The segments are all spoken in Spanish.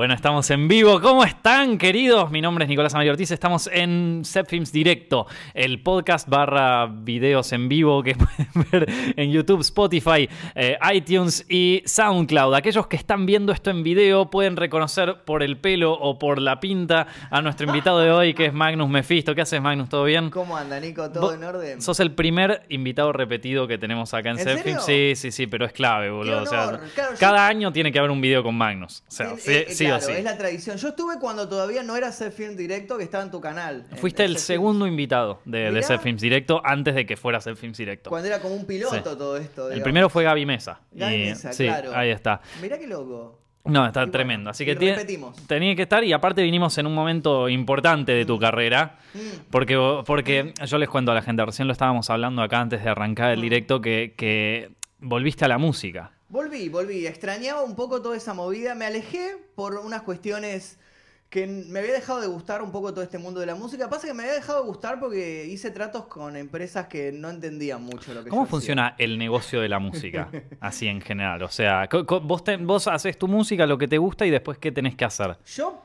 Bueno, estamos en vivo. ¿Cómo están, queridos? Mi nombre es Nicolás Amario Ortiz. Estamos en Films Directo, el podcast barra videos en vivo que pueden ver en YouTube, Spotify, eh, iTunes y SoundCloud. Aquellos que están viendo esto en video pueden reconocer por el pelo o por la pinta a nuestro invitado de hoy, que es Magnus Mefisto. ¿Qué haces, Magnus? ¿Todo bien? ¿Cómo anda, Nico? ¿Todo en orden? Sos el primer invitado repetido que tenemos acá en, ¿En? Sí, sí, sí, pero es clave, boludo. O sea, yo- cada año tiene que haber un video con Magnus. O sea, Eh, sí, eh, sí o sí. es la tradición. Yo estuve cuando todavía no era Set Film Directo, que estaba en tu canal. Fuiste en el segundo Films. invitado de, de. Set Films Directo antes de que fuera Set Films Directo. Cuando era como un piloto Sí. todo esto. El primero fue Gaby Mesa. Gaby Y- Mesa, sí, claro. ahí está. Mirá qué loco. No, está Y bueno, tremendo. Así que tiene- tenía que estar y aparte vinimos en un momento importante de tu carrera. Mm. Porque, porque yo les cuento a la gente, recién lo estábamos hablando acá antes de arrancar Mm. el directo, que, que volviste a la música. Volví, volví. Extrañaba un poco toda esa movida. Me alejé por unas cuestiones que me había dejado de gustar un poco todo este mundo de la música. Pasa que me había dejado de gustar porque hice tratos con empresas que no entendían mucho lo que ¿Cómo yo hacía. funciona el negocio de la música? Así en general. O sea, vos, te- vos haces tu música, lo que te gusta y después qué tenés que hacer. Yo,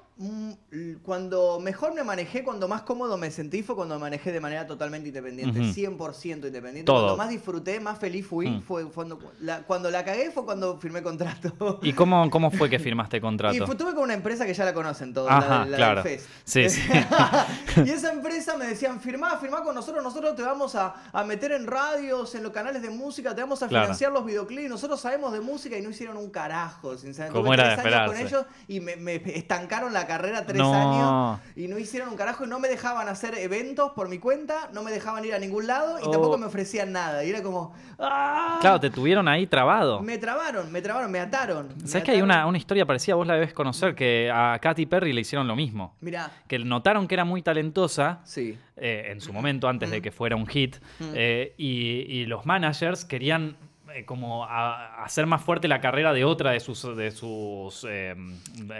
cuando mejor me manejé, cuando más cómodo me sentí, fue cuando me manejé de manera totalmente independiente, Ujú. 100% independiente. Todo. Cuando más disfruté, más feliz fui, Mm. fue cuando la, cuando la cagué fue cuando firmé contrato. ¿Y cómo, cómo fue que firmaste Y contrato? fue- estuve con una empresa que ya la conocen todos, Ajá, la, la del claro. Fest. Sí, sí. y esa empresa me decían, firmá, firmá con nosotros, nosotros te vamos a, a meter en radios, en los canales de música, te vamos a Claro. financiar los videoclips, nosotros sabemos de música y no hicieron un carajo, sinceramente. Como era de con esperarse. ellos y me, me estancaron la carrera tres No. años y no hicieron un carajo y no me dejaban hacer eventos por mi cuenta, no me dejaban ir a ningún lado y Oh. tampoco me ofrecían nada. Y era como, ¡ah! Claro, te tuvieron ahí trabado. Me trabaron, me trabaron, me ataron. me ¿Sabes que hay una, una historia parecida? Vos la debes conocer, que a Katy Perry le hicieron lo mismo. Mirá, Que notaron que era muy talentosa sí. eh, en su momento, antes de que fuera un hit, eh, y, y los managers querían como a- hacer más fuerte la carrera de otra de sus, de sus eh,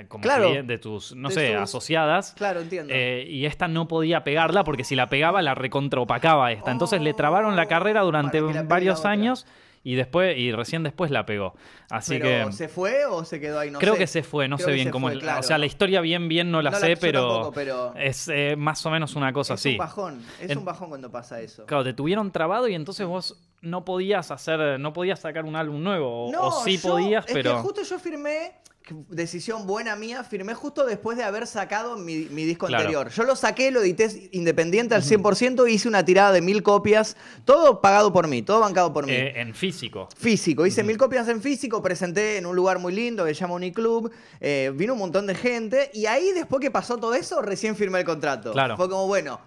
como Claro. de tus, no De sé, sus- asociadas. Claro, entiendo. Eh, y esta no podía pegarla porque si la pegaba la recontraopacaba esta. Entonces le trabaron la carrera durante la varios otra. Y después y recién después la pegó. Así Pero, que ¿se fue o se quedó ahí? No creo sé. que se fue, no Creo sé bien cómo fue, es. claro. O sea, la historia bien bien no la No sé, pero, tampoco, pero- es eh, más o menos una cosa es así. un bajón, es En- un bajón cuando pasa eso. Claro, te tuvieron trabado y entonces vos no podías hacer, no podías sacar un álbum nuevo. No, o sí yo- podías, es pero. que justo yo firmé, decisión buena mía, firmé justo después de haber sacado mi, mi disco Claro. anterior. Yo lo saqué, lo edité independiente al 100%, hice una tirada de mil copias, todo pagado por mí, todo bancado por mí. eh, en físico. Físico, hice mil copias en físico, presenté en un lugar muy lindo que se llama Uniclub, eh, vino un montón de gente y ahí después que pasó todo eso, recién firmé el contrato. Claro. Fue como, bueno,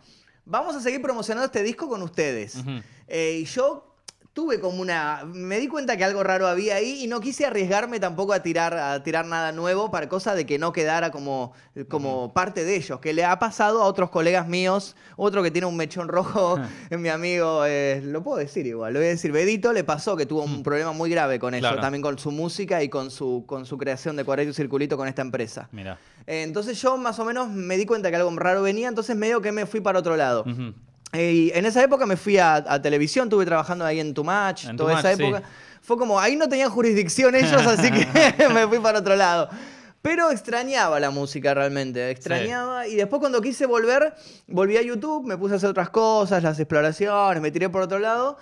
vamos a seguir promocionando este disco con ustedes. Eh, y yo tuve como una... Me di cuenta que algo raro había ahí y no quise arriesgarme tampoco a tirar, a tirar nada nuevo para cosa de que no quedara como, como parte de ellos, que le ha pasado a otros colegas míos, otro que tiene un mechón rojo, es mi amigo, eh, lo puedo decir igual, lo voy a decir, Bedito le pasó que tuvo un problema muy grave con eso, Claro. también con su música y con su, con su creación de Cuadrado y Circulito con esta empresa. Mira. Eh, entonces yo más o menos me di cuenta que algo raro venía, entonces medio que me fui para otro lado. Eh, y en esa época me fui a, a televisión, estuve trabajando ahí en Tumach, En toda esa sí. época. Fue como, ahí no tenían jurisdicción ellos, así que me fui para otro lado. Pero extrañaba la música realmente, extrañaba. Y después cuando quise volver, volví a YouTube, me puse a hacer otras cosas, las exploraciones, me tiré por otro lado.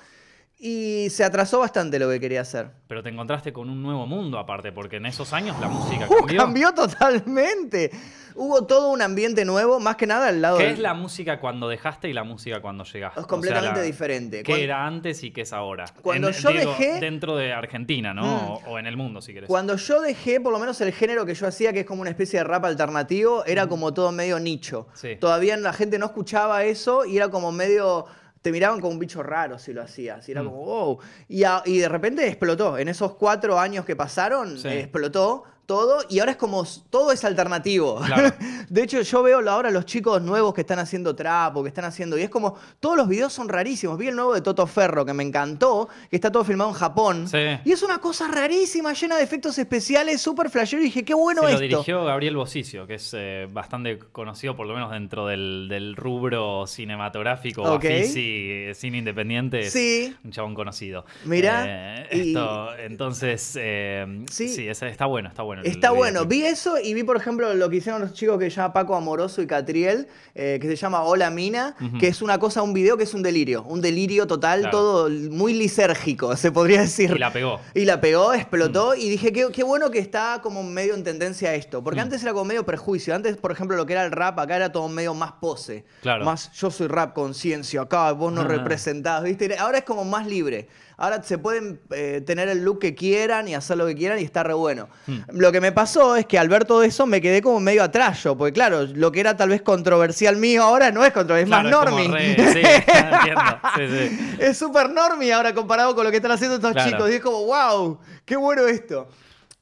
Y se atrasó bastante lo que quería hacer. Pero te encontraste con un nuevo mundo aparte, porque en esos años la música Uh, cambió. cambió totalmente. Hubo todo un ambiente nuevo, más que nada al lado ¿Qué del- es la música cuando dejaste y la música cuando llegaste? Es completamente O sea, la- diferente. ¿Qué Cuando- era antes y qué es ahora? Cuando En- yo digo, dejé- Dentro de Argentina, ¿no? Mm. O, o en el mundo, si querés. Cuando yo dejé, por lo menos el género que yo hacía, que es como una especie de rap alternativo, era como todo medio nicho. Sí. Todavía la gente no escuchaba eso y era como medio. Te miraban como un bicho raro si lo hacías. Y era Mm. como, wow. Y, a- y de repente explotó. En esos cuatro años que pasaron, Sí. eh, explotó todo. Y ahora es como. Todo es alternativo. Claro. De hecho, yo veo ahora los chicos nuevos que están haciendo trap o que están haciendo. Y es como. Todos los videos son rarísimos. Vi el nuevo de Toto Ferro que me encantó, que está todo filmado en Japón. Sí. Y es una cosa rarísima, llena de efectos especiales, súper flashero. Y dije, qué bueno Se lo esto. dirigió Gabriel Bosicio, que es eh, bastante conocido, por lo menos dentro del, del rubro cinematográfico, Ok. Bafisi, eh, cine independiente. es Sí. Un chabón conocido. Mirá, Eh, y- esto, entonces, eh, sí, Sí. está bueno, está bueno. Bueno. Está bueno. Vi eso y vi, por ejemplo, lo que hicieron los chicos que se llama Paco Amoroso y Catriel, eh, que se llama Hola Mina, que es una cosa, un video que es un delirio. Un delirio total, Claro. todo muy lisérgico, se podría decir. Y la pegó. Y la pegó, explotó Mm. y dije, qué, qué bueno que está como medio en tendencia esto. Porque antes era como medio prejuicio. Antes, por ejemplo, lo que era el rap, acá era todo medio más pose. Claro. Más yo soy rap conciencia, acá vos no Ah. representás, ¿viste? Ahora es como más libre. Ahora se pueden eh, tener el look que quieran y hacer lo que quieran y está re bueno. Hmm. Lo que me pasó es que al ver todo eso me quedé como medio atrás yo, porque claro, lo que era tal vez controversial mío ahora no es controversial, es Claro, más normie. re- sí, entiendo. Sí, sí. Es súper normie ahora comparado con lo que están haciendo estos Claro. chicos. Y es como, wow, qué bueno esto.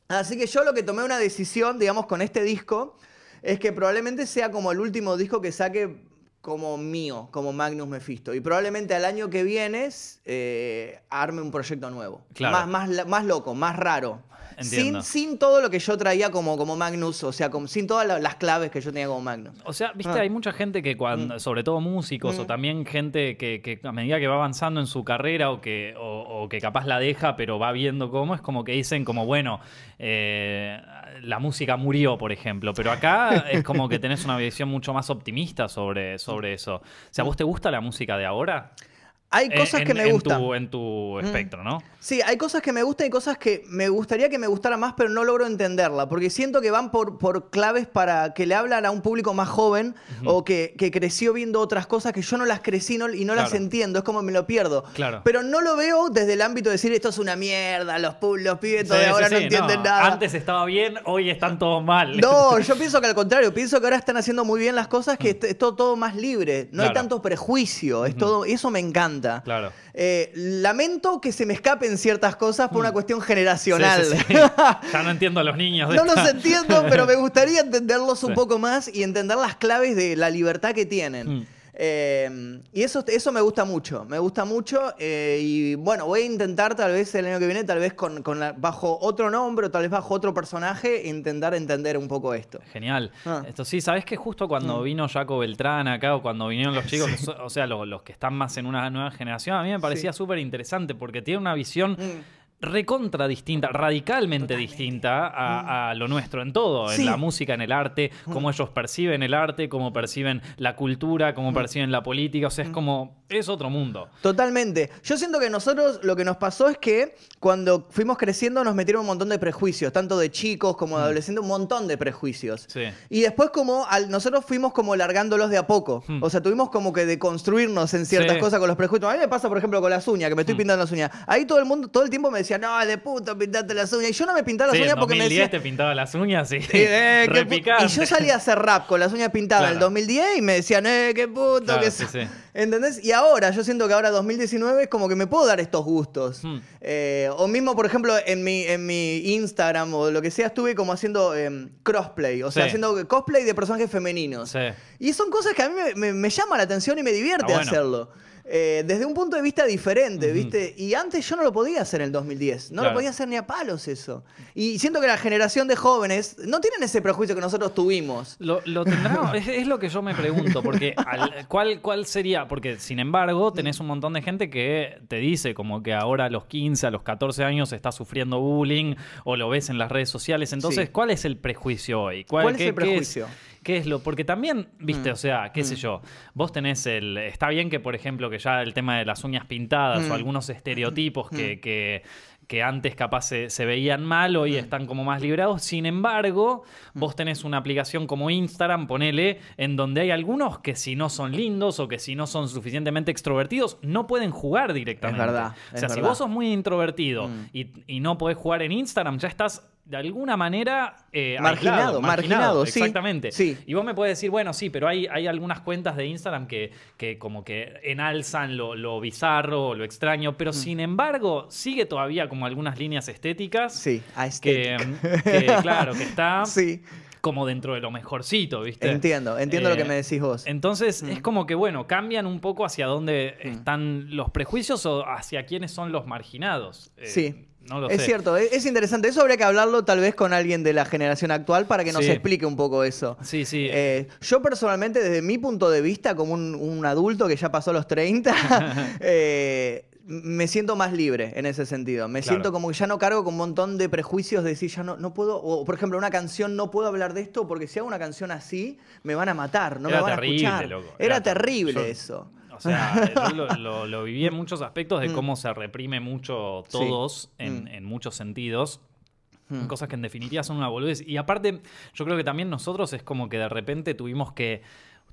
Así que yo lo que tomé una decisión, digamos, con este disco, es que probablemente sea como el último disco que saque como mío, como Magnus Mephisto. Y probablemente al año que viene eh, arme un proyecto nuevo. Claro. Más, más, más loco, más raro. Entiendo. Sin, sin todo lo que yo traía como, como Magnus, o sea, como- sin todas la- las claves que yo tenía como Magnus. O sea, viste, Ah. hay mucha gente que cuando, sobre todo músicos o Mm. también gente que, que a medida que va avanzando en su carrera o que, o, o que capaz la deja pero va viendo cómo, es como que dicen como, bueno, eh, la música murió, por ejemplo, pero acá es como que tenés una visión mucho más optimista sobre, sobre eso. O sea, ¿vos te gusta la música de ahora? Hay cosas En- que me en gustan. Tu, en tu espectro, ¿no? Sí, hay cosas que me gustan y cosas que me gustaría que me gustara más, pero no logro entenderla, porque siento que van por, por claves para que le hablan a un público más joven o que, que creció viendo otras cosas que yo no las crecí no- y no las entiendo, es como me lo pierdo. Claro. Pero no lo veo desde el ámbito de decir esto es una mierda, los, los pibes de Sí, ahora sí, no sí, entienden nada. Antes estaba bien, hoy están todos mal. No, yo pienso que al contrario, pienso que ahora están haciendo muy bien las cosas, que es todo, todo más libre, no hay tanto prejuicio, es todo, eso me encanta. Claro. Eh, lamento que se me escapen ciertas cosas por una cuestión generacional. Mm. Sí, sí, sí. Ya no entiendo a los niños. de No los entiendo, pero me gustaría entenderlos un poco más y entender las claves de la libertad que tienen. Mm. Eh, y eso, eso me gusta mucho, me gusta mucho. eh, y bueno, voy a intentar tal vez el año que viene, tal vez con, con la- bajo otro nombre o tal vez bajo otro personaje, intentar entender un poco esto. Genial. Ah. Esto sí, sabes que justo cuando vino Jaco Beltrán acá o cuando vinieron los chicos, o sea, los, los que están más en una nueva generación, a mí me parecía súper interesante porque tiene una visión Mm. Recontra distinta, radicalmente distinta a, a lo nuestro en todo, Sí. en la música, en el arte, cómo ellos perciben el arte, cómo perciben la cultura, cómo perciben la política, o sea, es como, es otro mundo. Totalmente. Yo siento que nosotros lo que nos pasó es que cuando fuimos creciendo nos metieron un montón de prejuicios, tanto de chicos como de adolescentes, un montón de prejuicios. Sí. Y después como al- nosotros fuimos como largándolos de a poco. O sea, tuvimos como que deconstruirnos en ciertas Sí. cosas con los prejuicios. A mí me pasa, por ejemplo, con las uñas, que me estoy pintando las uñas. Ahí todo el mundo, todo el tiempo me decía, no, de puta, pintate las uñas. Y yo no me pintaba las Sí, en uñas porque me 2010 decía... te pintaba las uñas y Eh, y yo salía a hacer rap con las uñas pintadas en el Claro. 2010 y me decían, eh, qué puto, Claro, que sí, so-". sí. ¿Entendés? Y ahora, yo siento que ahora 2019 es como que me puedo dar estos gustos. Hmm. Eh, o mismo, por ejemplo, en mi, en mi Instagram o lo que sea, estuve como haciendo em, crossplay, o sea, Sí. haciendo cosplay de personajes femeninos. Sí. Y son cosas que a mí me, me, me llama la atención y me divierte Está bueno. hacerlo. Eh, desde un punto de vista diferente, ¿viste? Y antes yo no lo podía hacer en el 2010. No Claro. lo podía hacer ni a palos eso. Y siento que la generación de jóvenes no tienen ese prejuicio que nosotros tuvimos. Lo, lo tendrá, es, es lo que yo me pregunto, porque al- ¿cuál, ¿cuál sería? Porque sin embargo tenés un montón de gente que te dice como que ahora a los 15, a los 14 años está sufriendo bullying o lo ves en las redes sociales. Entonces, Sí. ¿cuál es el prejuicio hoy? ¿Cuál es qué- el qué prejuicio? ¿Qué es lo? Porque también, viste, Mm. o sea, qué sé yo, vos tenés el... Está bien que, por ejemplo, que ya el tema de las uñas pintadas Mm. o algunos estereotipos que, que, que antes capaz se, se veían mal, hoy están como más liberados. Sin embargo, vos tenés una aplicación como Instagram, ponele, en donde hay algunos que si no son lindos o que si no son suficientemente extrovertidos, no pueden jugar directamente. Es verdad, O sea, si vos sos muy introvertido Mm. y, y no podés jugar en Instagram, ya estás de alguna manera eh, Marginado, aislado, marginado, sí, Exactamente. sí. Y vos me puedes decir, bueno, sí, pero hay, hay algunas cuentas de Instagram que, que como que enalzan lo, lo bizarro, o lo extraño, pero Mm. sin embargo sigue todavía como algunas líneas estéticas Sí, que, que, claro, que está Sí, como dentro de lo mejorcito, ¿viste? entiendo, entiendo lo Eh, que me decís vos. Entonces Mm. es como que, bueno, cambian un poco hacia dónde están los prejuicios o hacia quiénes son los marginados. Eh, Sí. No lo es sé. cierto, es, es interesante. Eso habría que hablarlo tal vez con alguien de la generación actual para que nos Sí. explique un poco eso. Sí, sí. Eh, yo personalmente, desde mi punto de vista, como un, un adulto que ya pasó los 30, eh, me siento más libre en ese sentido. Me Claro. siento como que ya no cargo con un montón de prejuicios de decir, ya no, no puedo, o por ejemplo, una canción, no puedo hablar de esto porque si hago una canción así, me van a matar, no Era me van terrible, a escuchar. loco. Era, Era ter- terrible yo- eso. O sea, yo lo, lo- lo viví en muchos aspectos de Mm. cómo se reprime mucho todos en, Mm. en muchos sentidos. Mm. Cosas que en definitiva son una boludez. Y aparte, yo creo que también nosotros es como que de repente tuvimos que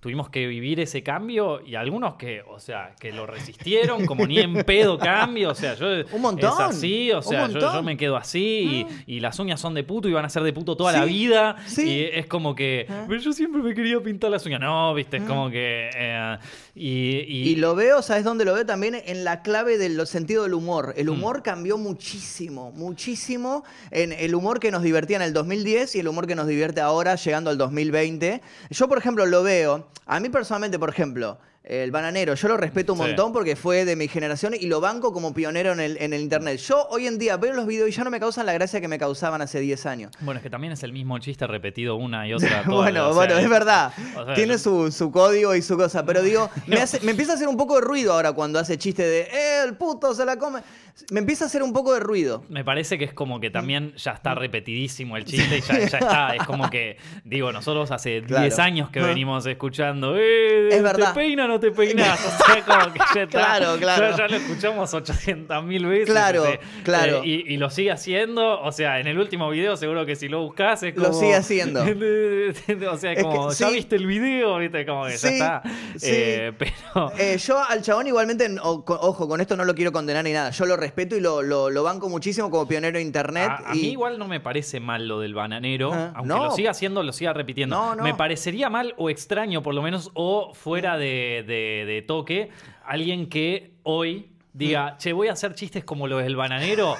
tuvimos que vivir ese cambio y algunos que, o sea, que lo resistieron como ni en pedo cambio, o sea, yo Un montón, es así, o sea, yo, yo me quedo así y, y las uñas son de puto y van a ser de puto toda la vida sí. y es como que Ah. "Pero yo siempre me quería pintar las uñas, no, viste, es como que eh, y, y- Y lo veo, ¿sabes dónde lo veo? También en la clave del sentido del humor. Mm. El humor cambió muchísimo, muchísimo en el humor que nos divertía en el 2010 y el humor que nos divierte ahora llegando al 2020. Yo, por ejemplo, lo veo, a mí personalmente, por ejemplo, el bananero, yo lo respeto un Sí. montón porque fue de mi generación y lo banco como pionero en el, en el internet. Yo hoy en día veo los videos y ya no me causan la gracia que me causaban hace 10 años. bueno, es que también es el mismo chiste repetido una y otra. toda bueno, la- o sea, bueno, es verdad. o sea, Tiene su, su código y su cosa. Pero digo, me, hace- me empieza a hacer un poco de ruido ahora cuando hace chiste de, eh, el puto se la come. Me empieza a hacer un poco de ruido. Me parece que es como que Mm. también ya está repetidísimo el chiste y ya, ya está. Es como que, digo, nosotros hace Claro. 10 años que venimos escuchando, eh, Es verdad. ¿te peina o no te peinas? O sea, como que ya está. Claro, claro. Ya, ya lo escuchamos 800 mil veces. Claro, ese, claro. eh, y, y lo sigue haciendo. O sea, en el último video seguro que si lo buscas es Lo como... sigue haciendo. o sea, Es como, que ¿ya viste el video? ¿Viste? Como que ya está. sí. Eh, pero... Eh, yo al chabón igualmente, o- ojo, con esto no lo quiero condenar ni nada. Yo lo respeto y lo, lo- lo banco muchísimo como pionero de internet. A, mí igual no me parece mal lo del bananero, Ah, aunque no. lo siga haciendo, lo siga repitiendo. No, no. Me parecería mal o extraño, por lo menos, o fuera de, de- de toque, alguien que hoy diga, che, voy a hacer chistes como los del bananero.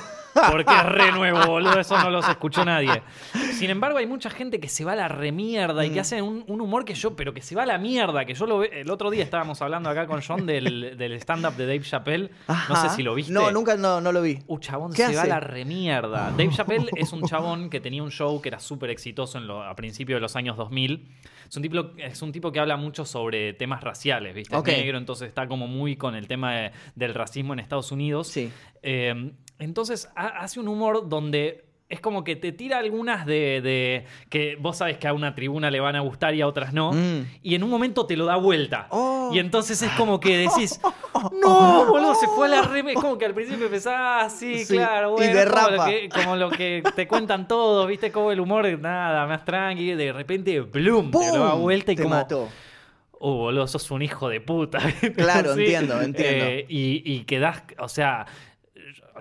Porque es re nuevo, boludo, eso no los escuchó nadie. Sin embargo, hay mucha gente que se va a la remierda y Mm. que hace un, un humor que yo, pero que se va a la mierda, que yo lo ve. El otro día estábamos hablando acá con John del, del stand-up de Dave Chappelle. No sé si lo viste. No, nunca no, no lo vi. Uh, chabón, ¿Qué se va a la remierda. Dave Chappelle es un chabón que tenía un show que era súper exitoso en lo- a principios de los años 2000. Es un, tipo, es un tipo que habla mucho sobre temas raciales, ¿viste? Es negro, entonces está como muy con el tema de- del racismo en Estados Unidos. Sí. Eh, entonces ha- hace un humor donde es como que te tira algunas de, de- que vos sabes que a una tribuna le van a gustar y a otras no. Mm. Y en un momento te lo da vuelta. Oh. Y entonces es como que decís, no, boludo, se fue a la reme. Es como que al principio empezás así, Sí, claro, y bueno. es Como derrapa. lo, que, como lo que te cuentan todos, viste, como el humor, nada, más tranqui. De repente, bloom, te lo da vuelta y Te como. mató. Oh, boludo, sos un hijo de puta. Claro, entiendo, entiendo. Eh, y, y quedás, o sea,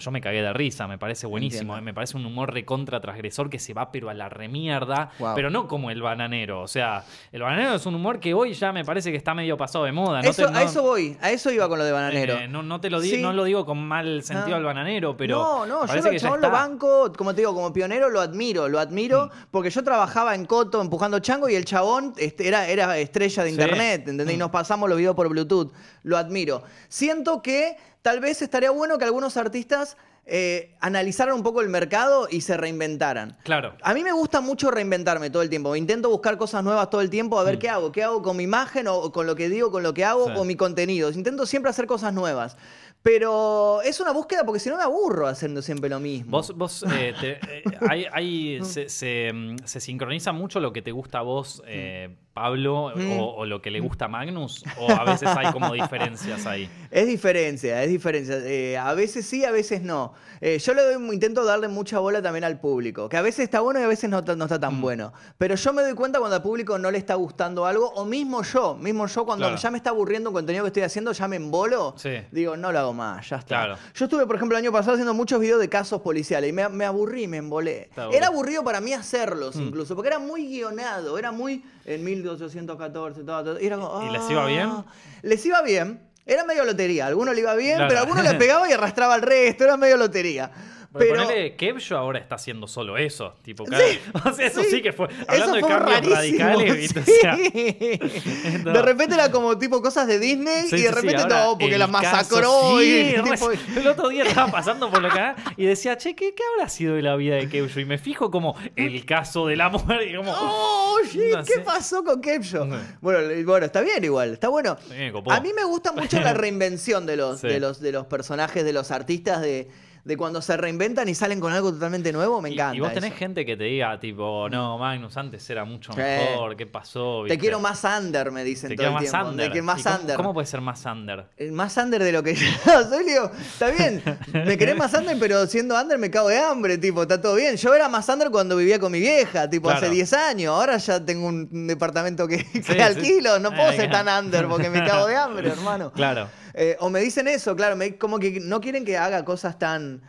yo me cagué de risa, me parece buenísimo. Entiendo. eh, Me parece un humor recontra transgresor que se va pero a la remierda, Wow. pero no como el bananero. O sea, el bananero es un humor que hoy ya me parece que está medio pasado de moda. No Eso- A eso voy, a eso iba con lo de bananero. eh, no, no te lo digo, Sí. no lo digo con mal sentido Ah. al bananero, pero. no, no, yo lo, que lo banco, como te digo, como pionero lo admiro, lo admiro, Mm. porque yo trabajaba en Coto empujando chango y el chabón este, era, era estrella de Sí. internet, ¿entendés? Y Mm. nos pasamos los videos por Bluetooth, lo admiro. Siento que tal vez estaría bueno que algunos artistas eh, analizaran un poco el mercado y se reinventaran. Claro. A mí me gusta mucho reinventarme todo el tiempo. Intento buscar cosas nuevas todo el tiempo, a ver Mm. qué hago. ¿Qué hago con mi imagen o con lo que digo, con lo que hago Sí. o mi contenido? Intento siempre hacer cosas nuevas. Pero es una búsqueda porque si no me aburro haciendo siempre lo mismo. Vos, vos eh, te- eh, hay, hay- se, se, mm, se sincroniza mucho lo que te gusta a vos, eh, Pablo, Mm. o, o lo que le gusta a Magnus, o a veces hay como diferencias ahí. Es diferencia, es diferencia. Eh, a veces sí, a veces no. Eh, yo le doy, intento darle mucha bola también al público, que a veces está bueno y a veces no, no está tan Mm. bueno. Pero yo me doy cuenta cuando al público no le está gustando algo, o mismo yo, mismo yo cuando Claro. ya me está aburriendo un contenido que estoy haciendo, ya me embolo, Sí. digo, no lo hago más, ya está. Claro. Yo estuve, por ejemplo, el año pasado haciendo muchos videos de casos policiales y me, me aburrí, me embolé. Era aburrido para mí hacerlos Mm. incluso, porque era muy guionado, era muy en 1814, todo, todo, y era como, ¿Y les iba bien? "Ah". Les iba bien. Era medio lotería. Algunos le iba bien, Claro. pero algunos le pegaba y arrastraba al resto. Era medio lotería. Pero Pero- ponele, Kevjo ahora está haciendo solo eso. Tipo, cada- o sea, eso sí, sí. que fue. Hablando de cambios radicales, ¿viste? O sí. sea. De repente era como tipo cosas de Disney Sí, y sí, de sí, repente no, porque el la caso, masacró sí, y tipo- El otro día estaba pasando por lo que y decía, che, ¿qué, qué habrá sido de la vida de Kevjo? Y me fijo como el caso de la muerte y como. Oh, shit, No ¿qué sé. pasó con? No. Bueno, bueno, está bien igual, está bueno. Sí. A mí me gusta mucho la reinvención de los, Sí. de los, de los personajes, de los artistas, de, de cuando se reinventan y salen con algo totalmente nuevo, me encanta. Y, vos tenés eso. gente que te diga, tipo, no, Magnus antes era mucho mejor, ¿qué pasó? Te quiero más under, me dicen Te todo el más tiempo. under. Que más ¿Y cómo, under. ¿Cómo puede ser más under? Eh, Más under de lo que yo soy, digo, está bien, me querés más under, pero siendo under me cago de hambre, tipo, está todo bien. Yo era más under cuando vivía con mi vieja, tipo, hace Claro. 10 años, ahora ya tengo un departamento que, que sí. alquilo, no puedo Eh, ser claro. tan under porque me cago de hambre, hermano. Claro. Eh, o me dicen eso, claro, me- como que no quieren que haga cosas tan,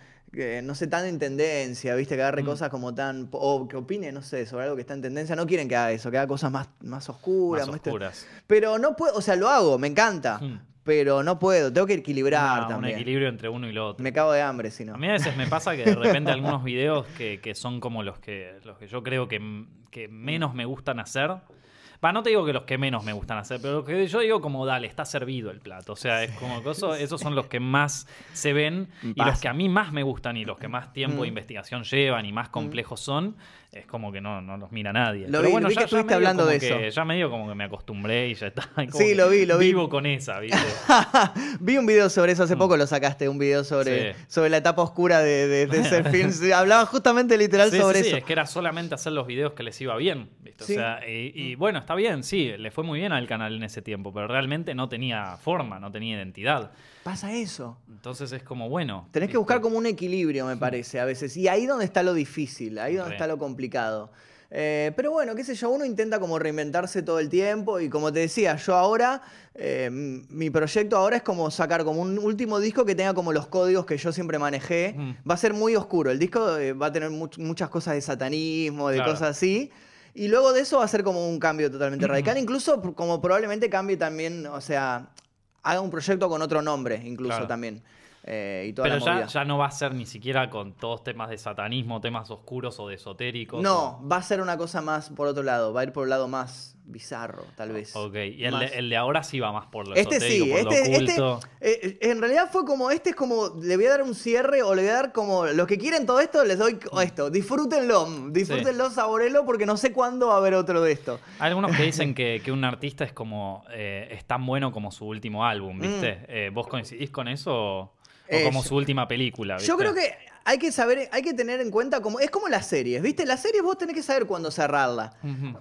no sé, tan en tendencia, ¿viste? Que Mm. agarre cosas como tan, o que opine, no sé, sobre algo que está en tendencia. No quieren que haga eso, que haga cosas más, más oscuras. Más oscuras. Pero no puedo, o sea, lo hago, me encanta, Mm. pero no puedo, tengo que equilibrar Una- un también. equilibrio entre uno y lo otro. Me cago de hambre, si no. A mí a veces me pasa que de repente algunos videos que, que son como los que, los que yo creo que, que menos me gustan hacer. Va, no te digo que los que menos me gustan hacer, pero lo que yo digo como, dale, está servido el plato. O sea, es como que eso- esos son los que más se ven y los que a mí más me gustan y los que más tiempo de Mm. investigación llevan y más complejos son, es como que no, no los mira nadie. Lo pero vi- bueno, vi ya, que estuviste hablando como de que- eso. Ya medio como que me acostumbré y ya está. como Sí, lo vi, lo vi. Vivo con esa, ¿viste? Vi un video sobre eso hace poco, lo sacaste, un video sobre, Mm. Sí. sobre la etapa oscura de, de, de ese film. Sí, Hablaban justamente literal Sí, sobre sí, sí, eso. es que era solamente hacer los videos que les iba bien. ¿viste? O sea, y, y bueno, está bien, sí, le fue muy bien al canal en ese tiempo, pero realmente no tenía forma, no tenía identidad. Pasa eso. Entonces es como, bueno. Tenés que buscar como un equilibrio, me parece, a veces. Y ahí donde está lo difícil, ahí donde Re. está lo complicado. Eh, pero bueno, qué sé yo, uno intenta como reinventarse todo el tiempo y como te decía, yo ahora, eh, mi proyecto ahora es como sacar como un último disco que tenga como los códigos que yo siempre manejé. Mm. Va a ser muy oscuro, el disco eh, va a tener much- muchas cosas de satanismo, de Claro. cosas así. Y luego de eso va a ser como un cambio totalmente radical, incluso como probablemente cambie también, o sea, haga un proyecto con otro nombre, incluso Claro. también. eh, y toda Pero la ya, movida. ya no va a ser ni siquiera con todos temas de satanismo, temas oscuros o de esotéricos. No, o- va a ser una cosa más por otro lado, va a ir por el lado más bizarro, tal vez. Ok, y el, Más. de, el de ahora sí va más por lo Este esotérico, sí, por este, lo este oculto. eh, en realidad fue como, este es como, le voy a dar un cierre o le voy a dar como, los que quieren todo esto, les doy esto, disfrútenlo, disfrútenlo, saborelo, porque no sé cuándo va a haber otro de esto. Hay algunos que dicen que, que un artista es como eh, es tan bueno como su último álbum, ¿viste? Eh, ¿Vos coincidís con eso o, o Mm. Eh, como su última película? ¿viste? Yo creo que hay que saber, hay que tener en cuenta como, es como las series, ¿viste? Las series vos tenés que saber cuándo cerrarla.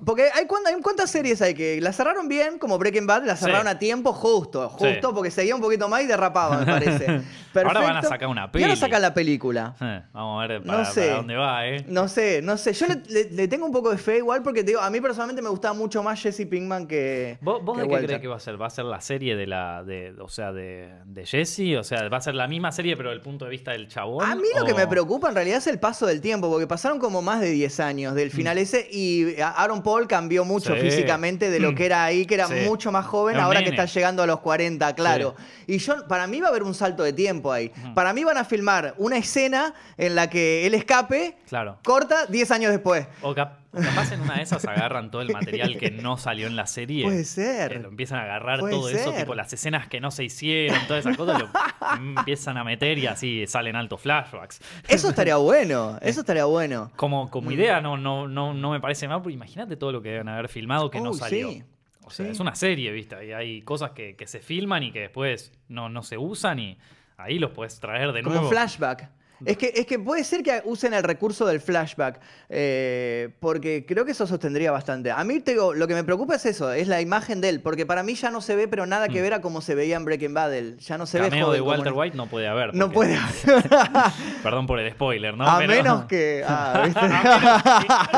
Porque hay, cuando, hay cuántas series hay que la cerraron bien, como Breaking Bad, la Sí. cerraron a tiempo justo, Sí. justo porque seguía un poquito más y derrapaba, me parece. Ahora van a sacar una Y ahora sacan la película. Eh, vamos a ver No para, sé. para dónde va, ¿eh? No sé, no sé. Yo le, le- le tengo un poco de fe igual porque te digo, a mí personalmente me gustaba mucho más Jesse Pinkman que. ¿Vos, vos que de qué crees que va a ser? ¿Va a ser la serie de la, de, o sea, de, de Jesse? O sea, ¿va a ser la misma serie pero desde el punto de vista del chabón? A mí lo que o- me preocupa en realidad es el paso del tiempo, porque pasaron como más de 10 años del final ese y Aaron Paul cambió mucho Mm. Sí. físicamente de lo Mm. que era ahí, que era Sí. mucho más joven, ahora que está llegando a los 40, claro. Y yo, para mí va a haber un salto de tiempo ahí. Para mí van a filmar una escena en la que él escape, Claro. corta 10 años después. O, cap- o capaz en una de esas agarran todo el material que no salió en la serie. Puede ser. Que lo empiezan a agarrar Puede todo eso, tipo las escenas que no se hicieron, todas esas cosas, lo empiezan a meter y así salen altos flashbacks. Eso estaría bueno, eso estaría bueno. Como, Mm. como idea no, no, no, no me parece mal, pero imagínate todo lo que deben haber filmado que no salió. sí. O sea, Sí. es una serie, ¿viste? Y hay cosas que, que se filman y que después no, no se usan y ahí los puedes traer de Como nuevo. flashback. Es que, es que puede ser que usen el recurso del flashback, eh, porque creo que eso sostendría bastante. A mí te digo, lo que me preocupa es eso, es la imagen de él, porque para mí ya no se ve, pero nada que ver a como se veía en Breaking Bad. él. Ya no se ve Mm. Cameo joven de Walter White no puede haber. No porque- puede. Perdón por el spoiler, ¿no? a Pero- menos que. ah, ¿viste?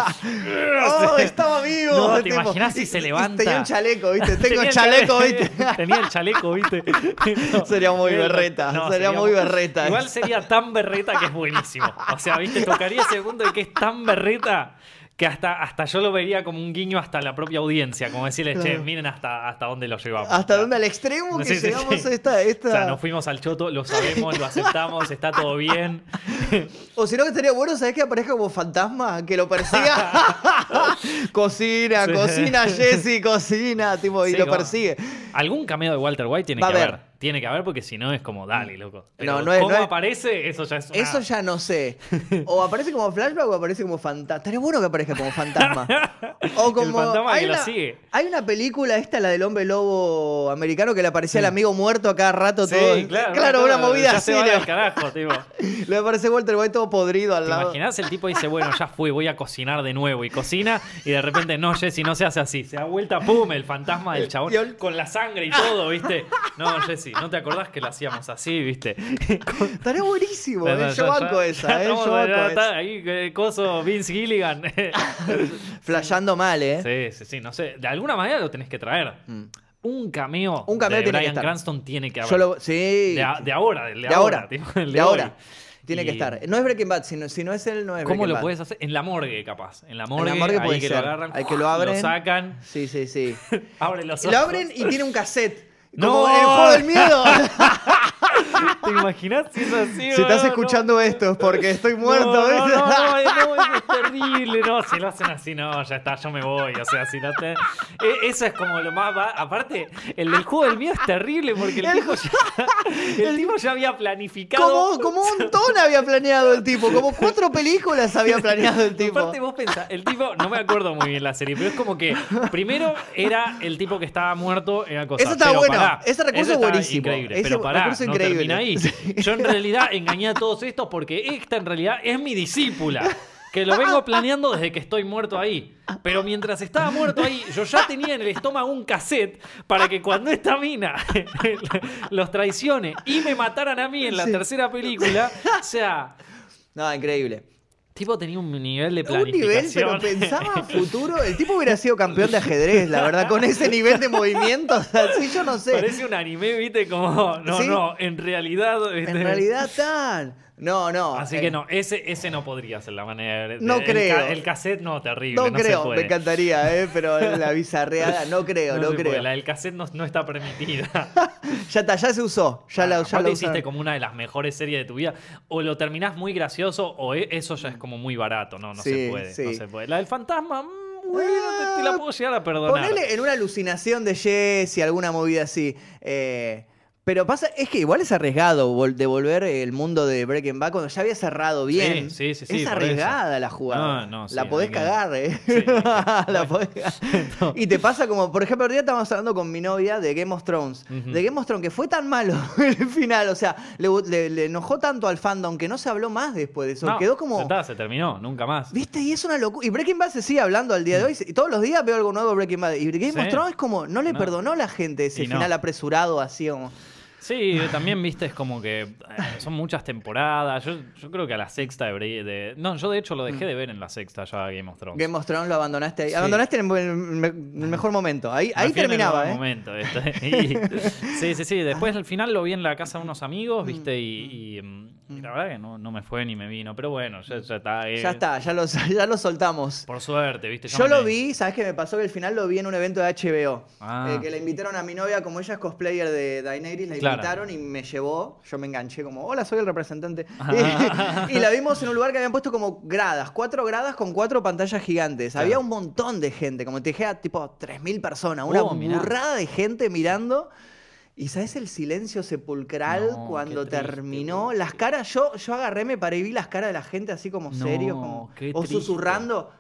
¡Oh, estaba vivo! No, ¿te tipo, imaginas si se levanta? Tenía un chaleco, ¿viste? Tengo chaleco, chale- ¿viste? Tenía el chaleco, ¿viste? No. Sería muy berreta, sería muy berreta. Igual sería tan berreta que es buenísimo. O sea, ¿viste? Tocaría ese punto de que es tan berreta que hasta, hasta yo lo vería como un guiño hasta la propia audiencia, como decirle, che, Claro. miren hasta, hasta dónde lo llevamos. Hasta O sea, dónde al extremo que Sí, sí, llegamos sí. a esta. esta... O sea, nos fuimos al choto, lo sabemos, lo aceptamos, está todo bien. O si no, que estaría bueno, ¿sabes que aparezca como fantasma? Que lo persiga. cocina, cocina, Jesse, cocina. Tipo, y lo persigue. Algún cameo de Walter White tiene Va que haber. Tiene que haber porque si no es como, dale, loco. Pero No, no es- ¿Cómo no es- aparece? Eso ya es una... Eso ya no sé. O aparece como flashback o aparece como fantasma. Estaría bueno que aparezca como fantasma. O como. fantasma hay que lo una, sigue. Hay una película, esta, la del hombre lobo americano, que le aparecía el amigo muerto a cada rato. Sí, todo. claro. una movida ya así. Se va Le, al carajo, tipo. le aparece Walter White todo podrido al ¿Te lado. imaginas? El tipo dice, bueno, ya fui, voy a cocinar de nuevo. Y cocina y de repente, no, Jessy, no se hace así. Se da vuelta, pum, el fantasma del chabón con la sangre y todo, ¿viste? No, Jessy, ¿no te acordás que lo hacíamos así, viste? Estaría buenísimo, Ya, eh. ya, Yo ya, banco ya esa, eh. estamos, Yo banco ya esa. ahí, eh, coso, Vince Gilligan. Flasheando mal, eh. sí, sí, sí, no sé. De alguna manera lo tenés que traer. Un cameo, Un cameo de tiene que Brian estar. Cranston tiene que haber. Lo- sí. de, a- de ahora, del de, de ahora. tipo, el de de, ahora. Tiene que estar. No es Breaking Bad, si no, si no es él, no es ¿Cómo Breaking lo Bad. puedes hacer? En la morgue, capaz. En la morgue, morgue ahí puede que ser. lo agarran, Hay que lo abren. lo sacan, Sí, sí, sí. abren los Y ojos. lo abren y tiene un cassette. No. El juego del miedo. ¿Te imaginas si es así? si estás escuchando esto es porque estoy muerto. No, no, no, es terrible. No, si lo hacen así, no, ya está, yo me voy. O sea, si no te. E- Eso es como lo más. Aparte, el del juego del miedo es terrible porque el, tipo ya. El tipo ya había planificado. Como, un montón había planeado el tipo. Como cuatro películas había planeado el tipo. Aparte vos pensás, el tipo, no me acuerdo muy bien la serie, pero es como que primero era el tipo que estaba muerto en la cosa. Eso está bueno, ese recurso es buenísimo, Increíble, pero pará, no increíble. termina ahí. Yo en realidad engañé a todos estos porque esta en realidad es mi discípula. Que lo vengo planeando desde que estoy muerto ahí. Pero mientras estaba muerto ahí, yo ya tenía en el estómago un cassette para que cuando esta mina los traicione y me mataran a mí en la Sí. tercera película, o sea, No, increíble. Tipo tenía un nivel de Un planificación. nivel, pero pensaba a futuro. El tipo hubiera sido campeón de ajedrez, la verdad, con ese nivel de movimiento. O sea, sí, yo no sé. Parece un anime, viste, como, no, ¿Sí? no, en realidad... ¿viste? En realidad tan. No, no. Así eh, que no, ese, ese no podría ser la manera de... No el creo. ca- El, cassette no, terrible, No, no, se creo, puede. me encantaría, ¿eh? pero la bizarreada, no creo, no, se puede, creo. La del cassette no, no está permitida. Ya está, ya se usó. Ya la, ya la hiciste usaron. como una de las mejores series de tu vida. O lo terminás muy gracioso o e- eso ya es como muy barato. No, no Sí, se puede. No sí. se puede. La del fantasma, mm, bueno, te, te la puedo llegar a perdonar. Ponele en una alucinación de Jess y alguna movida así. Eh, pero pasa, es que igual es arriesgado vol- devolver el mundo de Breaking Bad cuando ya había cerrado bien. Sí, sí, sí, sí, Es arriesgada la jugada. No, no, sí, la podés cagar, ¿eh? La podés cagar. Y te pasa como, por ejemplo, el día estábamos hablando con mi novia de Game of Thrones. De Game of Thrones, que fue tan malo el final. O sea, le, le- le enojó tanto al fandom que no se habló más después de eso. No, Quedó como. está, se terminó, nunca más. ¿Viste? Y es una locura. Y Breaking Bad se sigue hablando al día de hoy. Y todos los días veo algo nuevo de Breaking Bad. Y Game of Thrones es como, no le perdonó a la gente ese final apresurado, así como. Sí, también viste, es como que eh, son muchas temporadas. Yo, yo creo que a la sexta de, No, yo de hecho lo dejé de ver en la sexta ya Game of Thrones. Game of Thrones lo abandonaste ahí. Sí. Abandonaste en el, el mejor momento. Ahí, ahí fui en el terminaba, ¿eh? momento, ¿viste? Y- sí, sí, sí. Después al final lo vi en la casa de unos amigos, ¿viste? Y, y, mm, y la verdad que no, no me fue ni me vino. Pero bueno, ya, ya está. eh, Ya está, ya lo, ya lo soltamos. Por suerte, ¿viste? Ya Yo me- lo vi, ¿sabes qué me pasó? Que el final lo vi en un evento de HBO. Ah. Eh, que le invitaron a mi novia, como ella es cosplayer de Daenerys, la. Invitaron y me llevó. Yo me enganché como, hola, soy el representante. Y la vimos en un lugar que habían puesto como gradas, cuatro gradas con cuatro pantallas gigantes. Había un montón de gente, como te dije, tipo 3.000 personas, una Oh, burrada de gente mirando. Y sabes el silencio sepulcral No, cuando triste, terminó. Las caras, yo, yo agarré, me paré y vi las caras de la gente así como No, serios, como, o susurrando.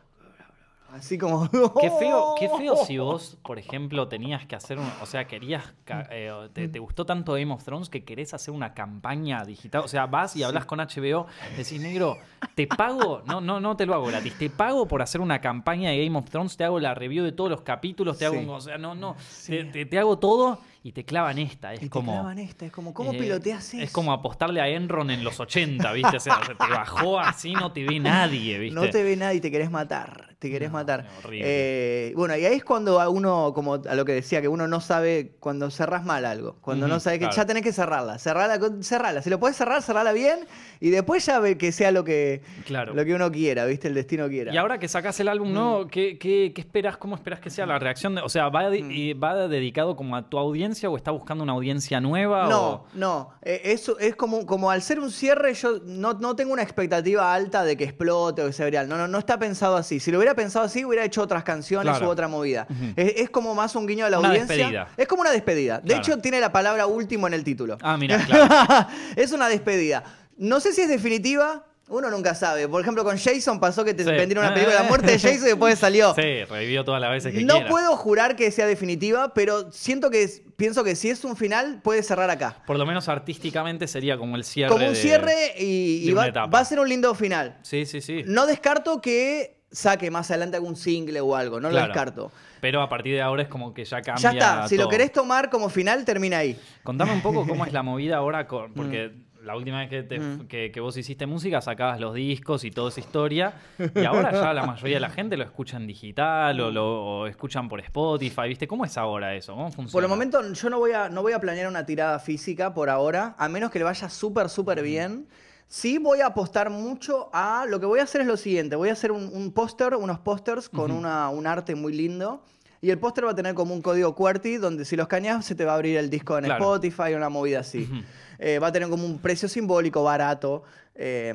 Así como. Qué feo, qué feo si vos, por ejemplo, tenías que hacer un. O sea, querías. ca- eh, te, te gustó tanto Game of Thrones que querés hacer una campaña digital. O sea, vas y hablas con HBO, decís, negro, te pago. No, no, no te lo hago gratis. Te pago por hacer una campaña de Game of Thrones, te hago la review de todos los capítulos, te hago. Sí. un- O sea, no, no. Te, te- te hago todo y te clavan esta. Es Y te como. clavan esta, es como, ¿cómo eh, piloteas eso? Es como apostarle a Enron en los 80, ¿viste? O sea, se te bajó así, no te ve nadie, ¿viste? No te ve nadie y te querés matar, te querés No, matar. Eh, bueno, y ahí es cuando a uno, como a lo que decía, que uno no sabe cuando cerrás mal algo, cuando no sabes que claro. ya tenés que cerrarla, cerrarla, cerrarla. Si lo puedes cerrar, cerrarla bien y después ya ve que sea lo que, Claro. lo que uno quiera, ¿viste? El destino quiera. Y ahora que sacás el álbum Mm. nuevo, ¿qué, qué, qué esperas? ¿Cómo esperas que sea la reacción? De, o sea, ¿va, de- Mm. ¿va dedicado como a tu audiencia o está buscando una audiencia nueva? No, o- no. Eh, eso es como, como al ser un cierre, yo no, no tengo una expectativa alta de que explote o que sea viral. No, no, no está pensado así. Si lo hubiera pensado así, hubiera hecho otras canciones Claro. u otra movida. Es, es como más un guiño a la Una audiencia. despedida. Es como una despedida. De Claro. hecho, tiene la palabra último en el título. Ah, mira, claro. es una despedida. No sé si es definitiva. Uno nunca sabe. Por ejemplo, con Jason pasó que te Sí. vendieron una película de la muerte de Jason y después salió. Sí, revivió todas las veces que No quiera. puedo jurar que sea definitiva, pero siento que es- pienso que si es un final, puede cerrar acá. Por lo menos artísticamente sería como el cierre. Como un de- cierre y, de va a ser un lindo final. Sí, sí, sí. No descarto que saque más adelante algún single o algo, no lo descarto. Pero a partir de ahora es como que ya cambia. Ya está, si lo querés tomar como final, termina ahí. Contame un poco cómo es la movida ahora, con- porque Mm. la última vez que, te- que- que vos hiciste música sacabas los discos y toda esa historia, y ahora ya la mayoría de la gente lo escucha en digital o lo o escuchan por Spotify, ¿viste? ¿Cómo es ahora eso? ¿Cómo funciona? Por el momento yo no voy, a, no voy a planear una tirada física por ahora, a menos que le vaya súper, súper bien. Sí voy a apostar mucho a... Lo que voy a hacer es lo siguiente, voy a hacer un, un póster, unos pósters con una, un arte muy lindo. Y el póster va a tener como un código QWERTY donde si lo escaneas se te va a abrir el disco en Claro. Spotify, una movida así. Eh, va a tener como un precio simbólico, barato. eh,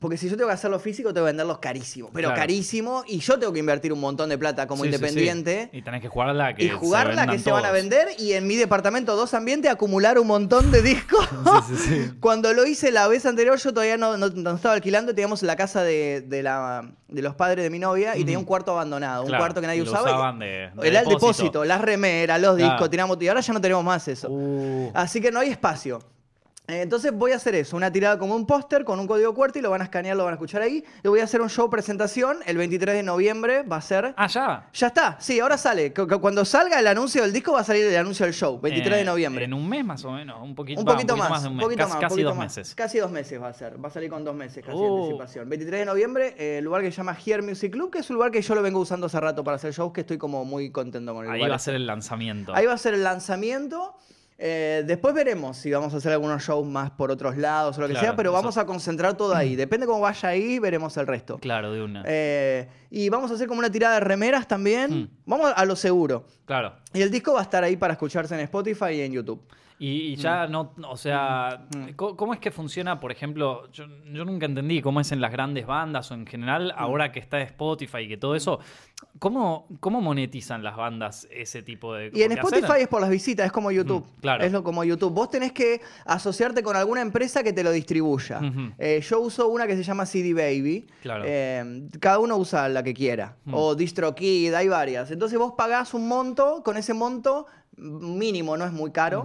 porque si yo tengo que hacerlo físico, tengo que venderlos carísimo. Pero Claro. carísimo. Y yo tengo que invertir un montón de plata como Sí, sí, sí. independiente Y tenés que jugarla que y jugarla que vendan se van a vender y en mi departamento dos ambientes acumular un montón de discos. Sí, sí, sí. Cuando lo hice la vez anterior yo todavía no, no- no estaba alquilando, teníamos la casa de, de la, de los padres de mi novia y tenía un cuarto abandonado, un Claro, cuarto que nadie usaba. y- usaban de- de era el depósito. depósito, las remeras, los Claro. discos, teníamos, y ahora ya no tenemos más eso. Uh, Así que no hay espacio. Eh, Entonces voy a hacer eso, una tirada como un póster con un código QWERTY, lo van a escanear, lo van a escuchar ahí. Y voy a hacer un show presentación el 23 de noviembre, va a ser... Ah, ya. Ya está, sí, ahora sale. Cu- cu- Cuando salga el anuncio del disco va a salir el anuncio del show, 23 de Eh, noviembre. En un mes más o menos, un poquito, un va, poquito más, de un un mes, poquito casi, más, casi poquito dos más. meses. Casi dos meses va a ser, va a salir con dos meses casi de Oh. anticipación. 23 de noviembre, eh, el lugar que se llama Here Music Club, que es un lugar que yo lo vengo usando hace rato para hacer shows, que estoy como muy contento con el Ahí lugar. va a ser el lanzamiento. Ahí va a ser el lanzamiento. Eh, después veremos si vamos a hacer algunos shows más por otros lados o lo que Claro, sea, pero eso. vamos a concentrar todo ahí. Depende cómo vaya ahí, veremos el resto. Claro, de una. Eh, y vamos a hacer como una tirada de remeras también. Mm. Vamos a lo seguro. Claro. Y el disco va a estar ahí para escucharse en Spotify y en YouTube. Y, y ya Mm. no, o sea, ¿cómo, cómo es que funciona, por ejemplo, yo, yo nunca entendí cómo es en las grandes bandas o en general, Mm. ahora que está Spotify y que todo eso, ¿cómo, cómo monetizan las bandas ese tipo de Y en Spotify es por las visitas, es como YouTube. Mm, claro. Es lo como YouTube. Vos tenés que asociarte con alguna empresa que te lo distribuya. Eh, yo uso una que se llama CD Baby. Claro. Eh, cada uno usa la que quiera. Mm. O DistroKid, hay varias. Entonces vos pagás un monto, con ese monto mínimo, no es muy caro.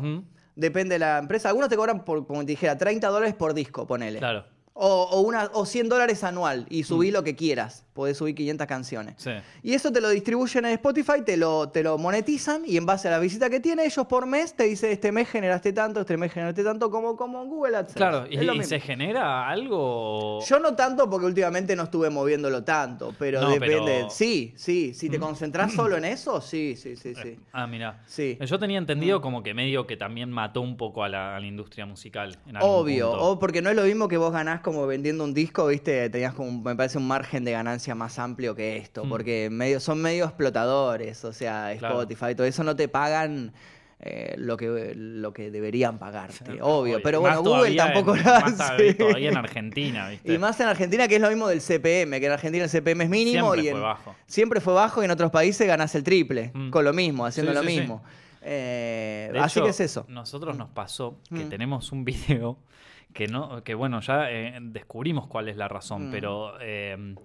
Depende de la empresa. Algunos te cobran, por, como te dijera, 30 dólares por disco, ponele. Claro, O, o, una, o 100 dólares anual y subí lo que quieras. Podés subir 500 canciones. sí. Y eso te lo distribuyen en Spotify, te lo, te lo monetizan y en base a la visita que tiene, ellos por mes te dicen este mes generaste tanto, este mes generaste tanto, como, como en Google AdSense. Claro, ¿y, se genera algo? Yo no tanto porque últimamente no estuve moviéndolo tanto, pero No, depende. pero- Sí, sí, si te concentras solo en eso, sí, sí, sí, sí. Ah, mira. Sí. Yo tenía entendido como que medio que también mató un poco a la, a la industria musical. en algún Obvio, punto. o porque no es lo mismo que vos ganás como vendiendo un disco, viste, tenías como, me parece, un margen de ganancia más amplio que esto, Mm. porque medio, son medio explotadores, o sea, Claro. Spotify, todo eso no te pagan eh, lo, que, lo que deberían pagarte, obvio, pero Más bueno, Google tampoco en- lo más hace. todavía en Argentina, ¿viste? Y más en Argentina, que es lo mismo del CPM, que en Argentina el CPM es mínimo Siempre y fue bajo. siempre fue bajo y en otros países ganás el triple, Mm. con lo mismo, haciendo Sí, lo sí, sí. mismo. Eh, así hecho, que es eso. Nosotros nos pasó que Mm. tenemos un video que no, que bueno, ya eh, descubrimos cuál es la razón, Mm. pero, eh,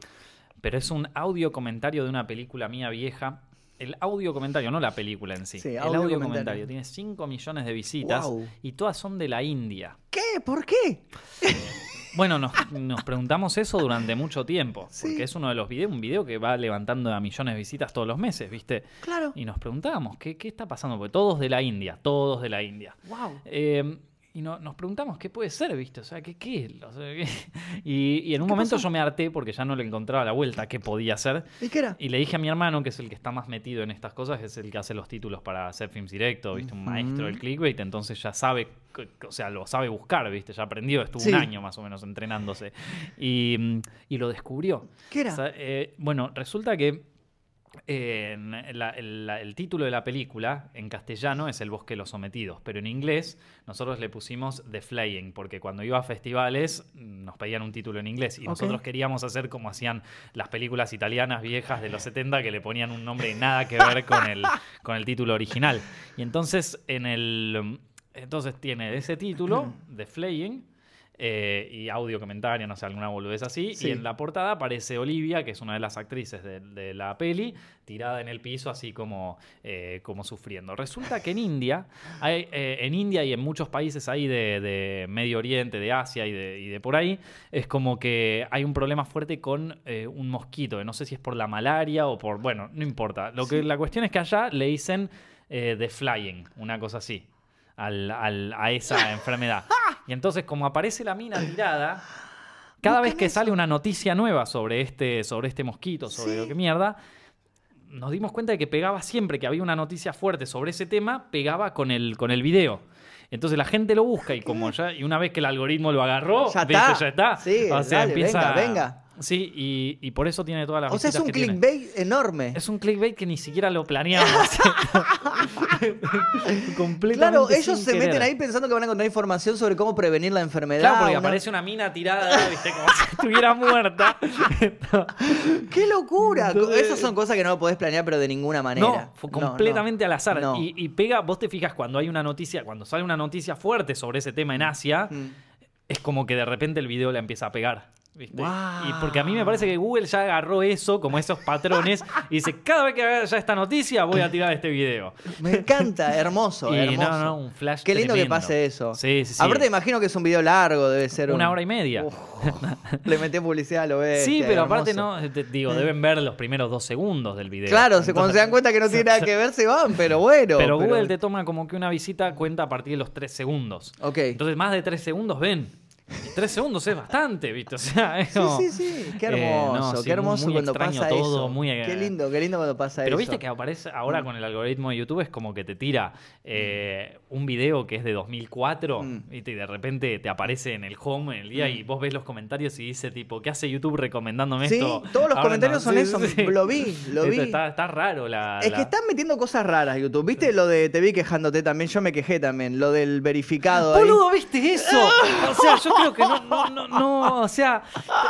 pero es un audio comentario de una película mía vieja. El audio comentario, no la película en sí. Sí, el audio audio comentario. comentario tiene 5 millones de visitas y todas son de la India. ¿Qué? ¿Por qué? Bueno, nos, nos preguntamos eso durante mucho tiempo, Sí. porque es uno de los videos, un video que va levantando a millones de visitas todos los meses, ¿viste? Claro. Y nos preguntábamos, ¿qué, qué está pasando? Porque todos de la India, todos de la India. Wow. Eh, y no- nos preguntamos qué puede ser, ¿viste? O sea, ¿qué, qué es? O sea, ¿qué? Y, y en un ¿Qué momento pasó? yo me harté porque ya no le encontraba la vuelta qué podía ser. ¿Y qué era? Y le dije a mi hermano, que es el que está más metido en estas cosas, es el que hace los títulos para hacer films directo, ¿viste? Un maestro del clickbait, entonces ya sabe, o sea, lo sabe buscar, ¿viste? Ya aprendió, estuvo Sí. un año más o menos entrenándose. Y, mm, y lo descubrió. ¿Qué era? O sea, eh, bueno, resulta que eh, la- el, la- el título de la película en castellano es El bosque de los sometidos, pero en inglés nosotros le pusimos The Flaying, porque cuando iba a festivales mm, nos pedían un título en inglés y nosotros queríamos hacer como hacían las películas italianas viejas de los 70 que le ponían un nombre nada que ver con el, con el título original. Y entonces en el entonces tiene ese título, The Flaying, eh, y audio comentario, no sé, alguna boludez así. Sí. Y en la portada aparece Olivia, que es una de las actrices de, de la peli, tirada en el piso, así como, eh, como sufriendo. Resulta que en India, hay, eh, en India y en muchos países ahí de, de Medio Oriente, de Asia y de, y de por ahí, es como que hay un problema fuerte con un mosquito. No sé si es por la malaria o por. Bueno, no importa. Lo que, la cuestión es que allá le dicen The Flying, una cosa así. Al- al- a esa enfermedad. Y entonces, como aparece la mina tirada, cada vez que sale una noticia nueva sobre este, sobre este mosquito, sobre Sí. lo que mierda, nos dimos cuenta de que pegaba siempre que había una noticia fuerte sobre ese tema, pegaba con el, con el video. Entonces la gente lo busca y como ya, y una vez que el algoritmo lo agarró, Ya está. ya está. Sí, o sea, dale, empieza. venga, venga. Sí, y, y por eso tiene todas las O sea, es un tiene. clickbait enorme. Es un clickbait que ni siquiera lo planeamos. Completamente Claro, ellos se querer. meten ahí pensando que van a encontrar información sobre cómo prevenir la enfermedad. Claro, porque una- aparece una mina tirada, ¿viste? Como si estuviera muerta. ¡Qué locura! Entonces- Esas son cosas que no podés planear, pero de ninguna manera. No, fue completamente no. al azar. No. Y, y pega, vos te fijas cuando hay una noticia, cuando sale una noticia fuerte sobre ese tema en Asia, Mm. es como que de repente el video le empieza a pegar. Y porque a mí me parece que Google ya agarró eso, como esos patrones, y dice, cada vez que haya esta noticia voy a tirar este video. Me encanta, hermoso, Y hermoso. no, no, un flash Qué lindo que pase eso. Sí, sí, sí. Aparte, imagino que es un video largo, debe ser Una un- hora y media. Uf, le metí publicidad lo bestia, Sí, pero aparte no, te digo, deben ver los primeros dos segundos del video. Claro, cuando se dan cuenta que no tiene nada que ver, se van, pero bueno. Pero Google te toma como que una visita cuenta a partir de los tres segundos. Ok. Entonces, más de tres segundos ven. Tres segundos es bastante, ¿viste? O sea, es Sí, como- sí, sí. Qué Eh, hermoso, no, sí, qué hermoso muy cuando pasa todo, eso. muy, Qué lindo, qué lindo cuando pasa Pero eso. viste que aparece ahora con el algoritmo de YouTube es como que te tira eh, un video que es de 2004 Mm. ¿viste? y de repente te aparece en el home en el día y vos ves los comentarios y dice tipo, ¿qué hace YouTube recomendándome Sí, esto? todos los Ahora comentarios son Sí, eso. sí. Lo vi, lo vi. Está, está raro la... Es la- que están metiendo cosas raras YouTube. ¿Viste lo de te vi quejándote también? Yo me quejé también. Lo del verificado ahí. Boludo, ¿viste eso? O sea, yo creo que no, no, no, no, o sea,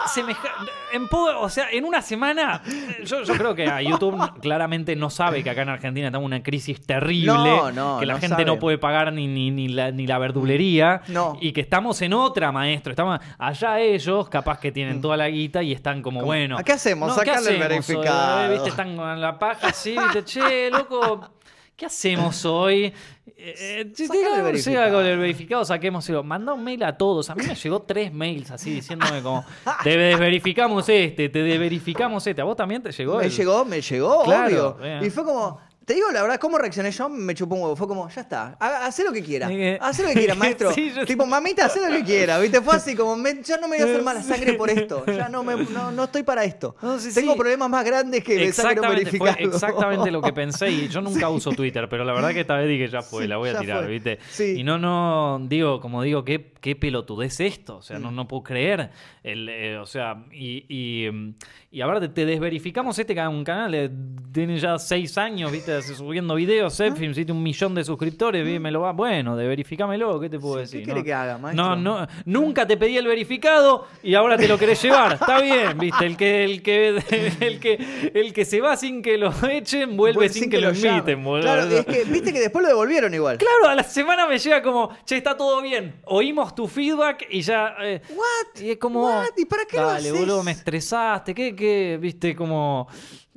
semeja- en po- o sea, en una semana, yo, yo creo que a YouTube claramente no sabe que acá en Argentina estamos en una crisis terrible, No, no, que la gente sabe. no puede pagar ni, ni, ni la, ni la verdulería, No. y que estamos en otra, maestro, estamos allá ellos, capaz que tienen toda la guita y están como, bueno. ¿a qué hacemos? ¿qué Sacale el verificado. ¿Viste? Están con la paja así, viste, che, loco. ¿Qué hacemos hoy? Eh, eh, el llega con el verificado, saquémoselo. Manda un mail a todos. A mí me llegó tres mails así diciéndome como, te desverificamos este, te desverificamos este. ¿A vos también te llegó? Me el- llegó, me llegó, Claro, obvio. bien. Y fue como, te digo la verdad, ¿cómo reaccioné yo? Me chupó un huevo. Fue como, ya está, hacé lo que quiera. Hacé lo que quiera, maestro. sí, yo- Tipo, mamita, hacé lo que quiera. ¿Viste? Fue así como, me- ya no me voy a hacer mala sangre por esto. Ya no, me, no, no estoy para esto. No, sí, Tengo sí. problemas más grandes que me sangre Exactamente, lo que pensé y yo nunca uso Twitter, pero la verdad que esta vez dije ya fue, la voy a tirar, fue. ¿viste? Y no, no, digo, como digo, qué, qué pelotudez esto, o Mm. sea, no, no puedo creer, el, eh, o sea, y, y, mm, y ahora te, desverificamos este un canal, eh, tiene ya seis años, ¿viste? Subiendo videos, Ah. ¿viste? Un millón de suscriptores, ¿viste? me lo va, bueno, desverificámelo, ¿qué te puedo Sí, decir? ¿qué quiere no? que haga, maestro? No, no, nunca te pedí el verificado y ahora te lo querés llevar. Está bien, viste, el que, el que, el que, el que se va sin que lo echen, vuelve sin, que, lo inviten, boludo. Claro, es que, viste que después lo devolvieron igual. Claro, a la semana me llega como, che, está todo bien. Oímos tu feedback y ya. eh, What? y es como. What? ¿Y para qué lo Dale, haces? boludo, me estresaste. ¿Qué, qué? Viste, como.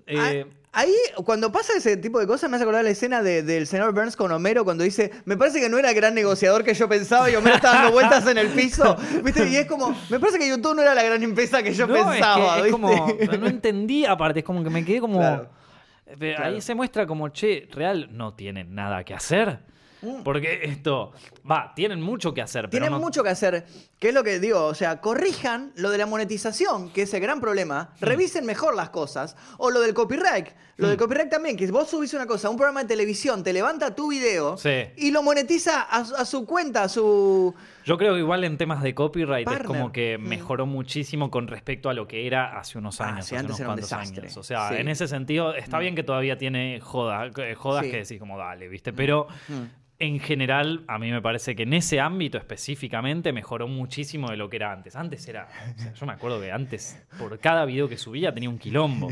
eh, Ahí, cuando pasa ese tipo de cosas, me hace acordar la escena de- del señor Burns con Homero cuando dice, me parece que no era el gran negociador que yo pensaba y Homero está dando vueltas en el piso. ¿Viste? Y es como, me parece que YouTube no era la gran empresa que yo No, es que pensaba. es ¿viste? como, no entendí aparte, es como que me quedé como... Claro. Claro. Ahí se muestra como, che, real, no tienen nada que hacer. Mm. Porque esto, va, tienen mucho que hacer, pero Tienen no- mucho que hacer. ¿Qué es lo que digo? O sea, corrijan lo de la monetización, que es el gran problema. Mm. Revisen mejor las cosas. O lo del copyright. Lo del copyright también, que vos subís una cosa, un programa de televisión, te levanta tu video Sí. y lo monetiza a, su- a su cuenta, a su... Yo creo que igual en temas de copyright es como que Mm. mejoró muchísimo con respecto a lo que era hace unos Ah, años, hace antes unos era un cuantos desastre. años. O sea, Sí. en ese sentido está bien que todavía tiene joda- eh, jodas Sí. que decís como dale, ¿viste? Pero Mm. En general a mí me parece que en ese ámbito específicamente mejoró muchísimo de lo que era antes. Antes era, o sea, yo me acuerdo que antes por cada video que subía tenía un quilombo.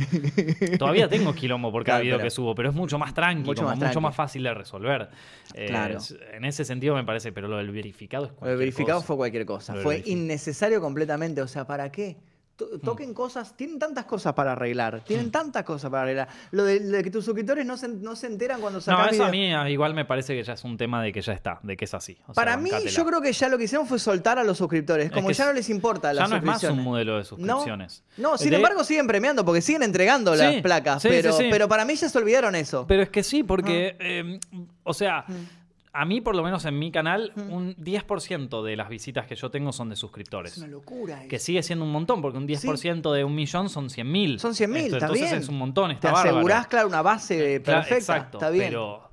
Todavía tengo quilombo por cada Claro, video pero- que subo, pero es mucho más tranqui, Mucho más mucho tranqui. más fácil de resolver. Eh, Claro. en ese sentido me parece, pero lo del verificado es Lo de cualquier verificado cosa. fue cualquier cosa. Lo del Fue innecesario completamente. O sea, ¿para qué? Mm. Toquen cosas, tienen tantas cosas para arreglar, tienen tantas cosas para arreglar. Lo de, de que tus suscriptores no se, no se enteran cuando No, sacas eso a mí igual me parece que ya es un tema de que ya está, de que es así. O sea, Para mí, bancátela. yo creo que ya lo que hicieron fue soltar a los suscriptores. Como que ya no les importa ya no es más un modelo de No, suscripciones. no, sin De- embargo siguen premiando porque siguen entregando las placas. sí, pero, sí. pero para mí ya se olvidaron eso. Pero es que sí, porque, Ah. eh, o sea, Mm. A mí por lo menos en mi canal, un 10% de las visitas que yo tengo son de suscriptores. es una locura. Que eso. sigue siendo un montón, porque un 10% de un millón son 100.000. Son 100.000, está Entonces bien. es un montón, Te está bárbaro. asegurás, claro, una base Claro, perfecta. Exacto, está bien. pero...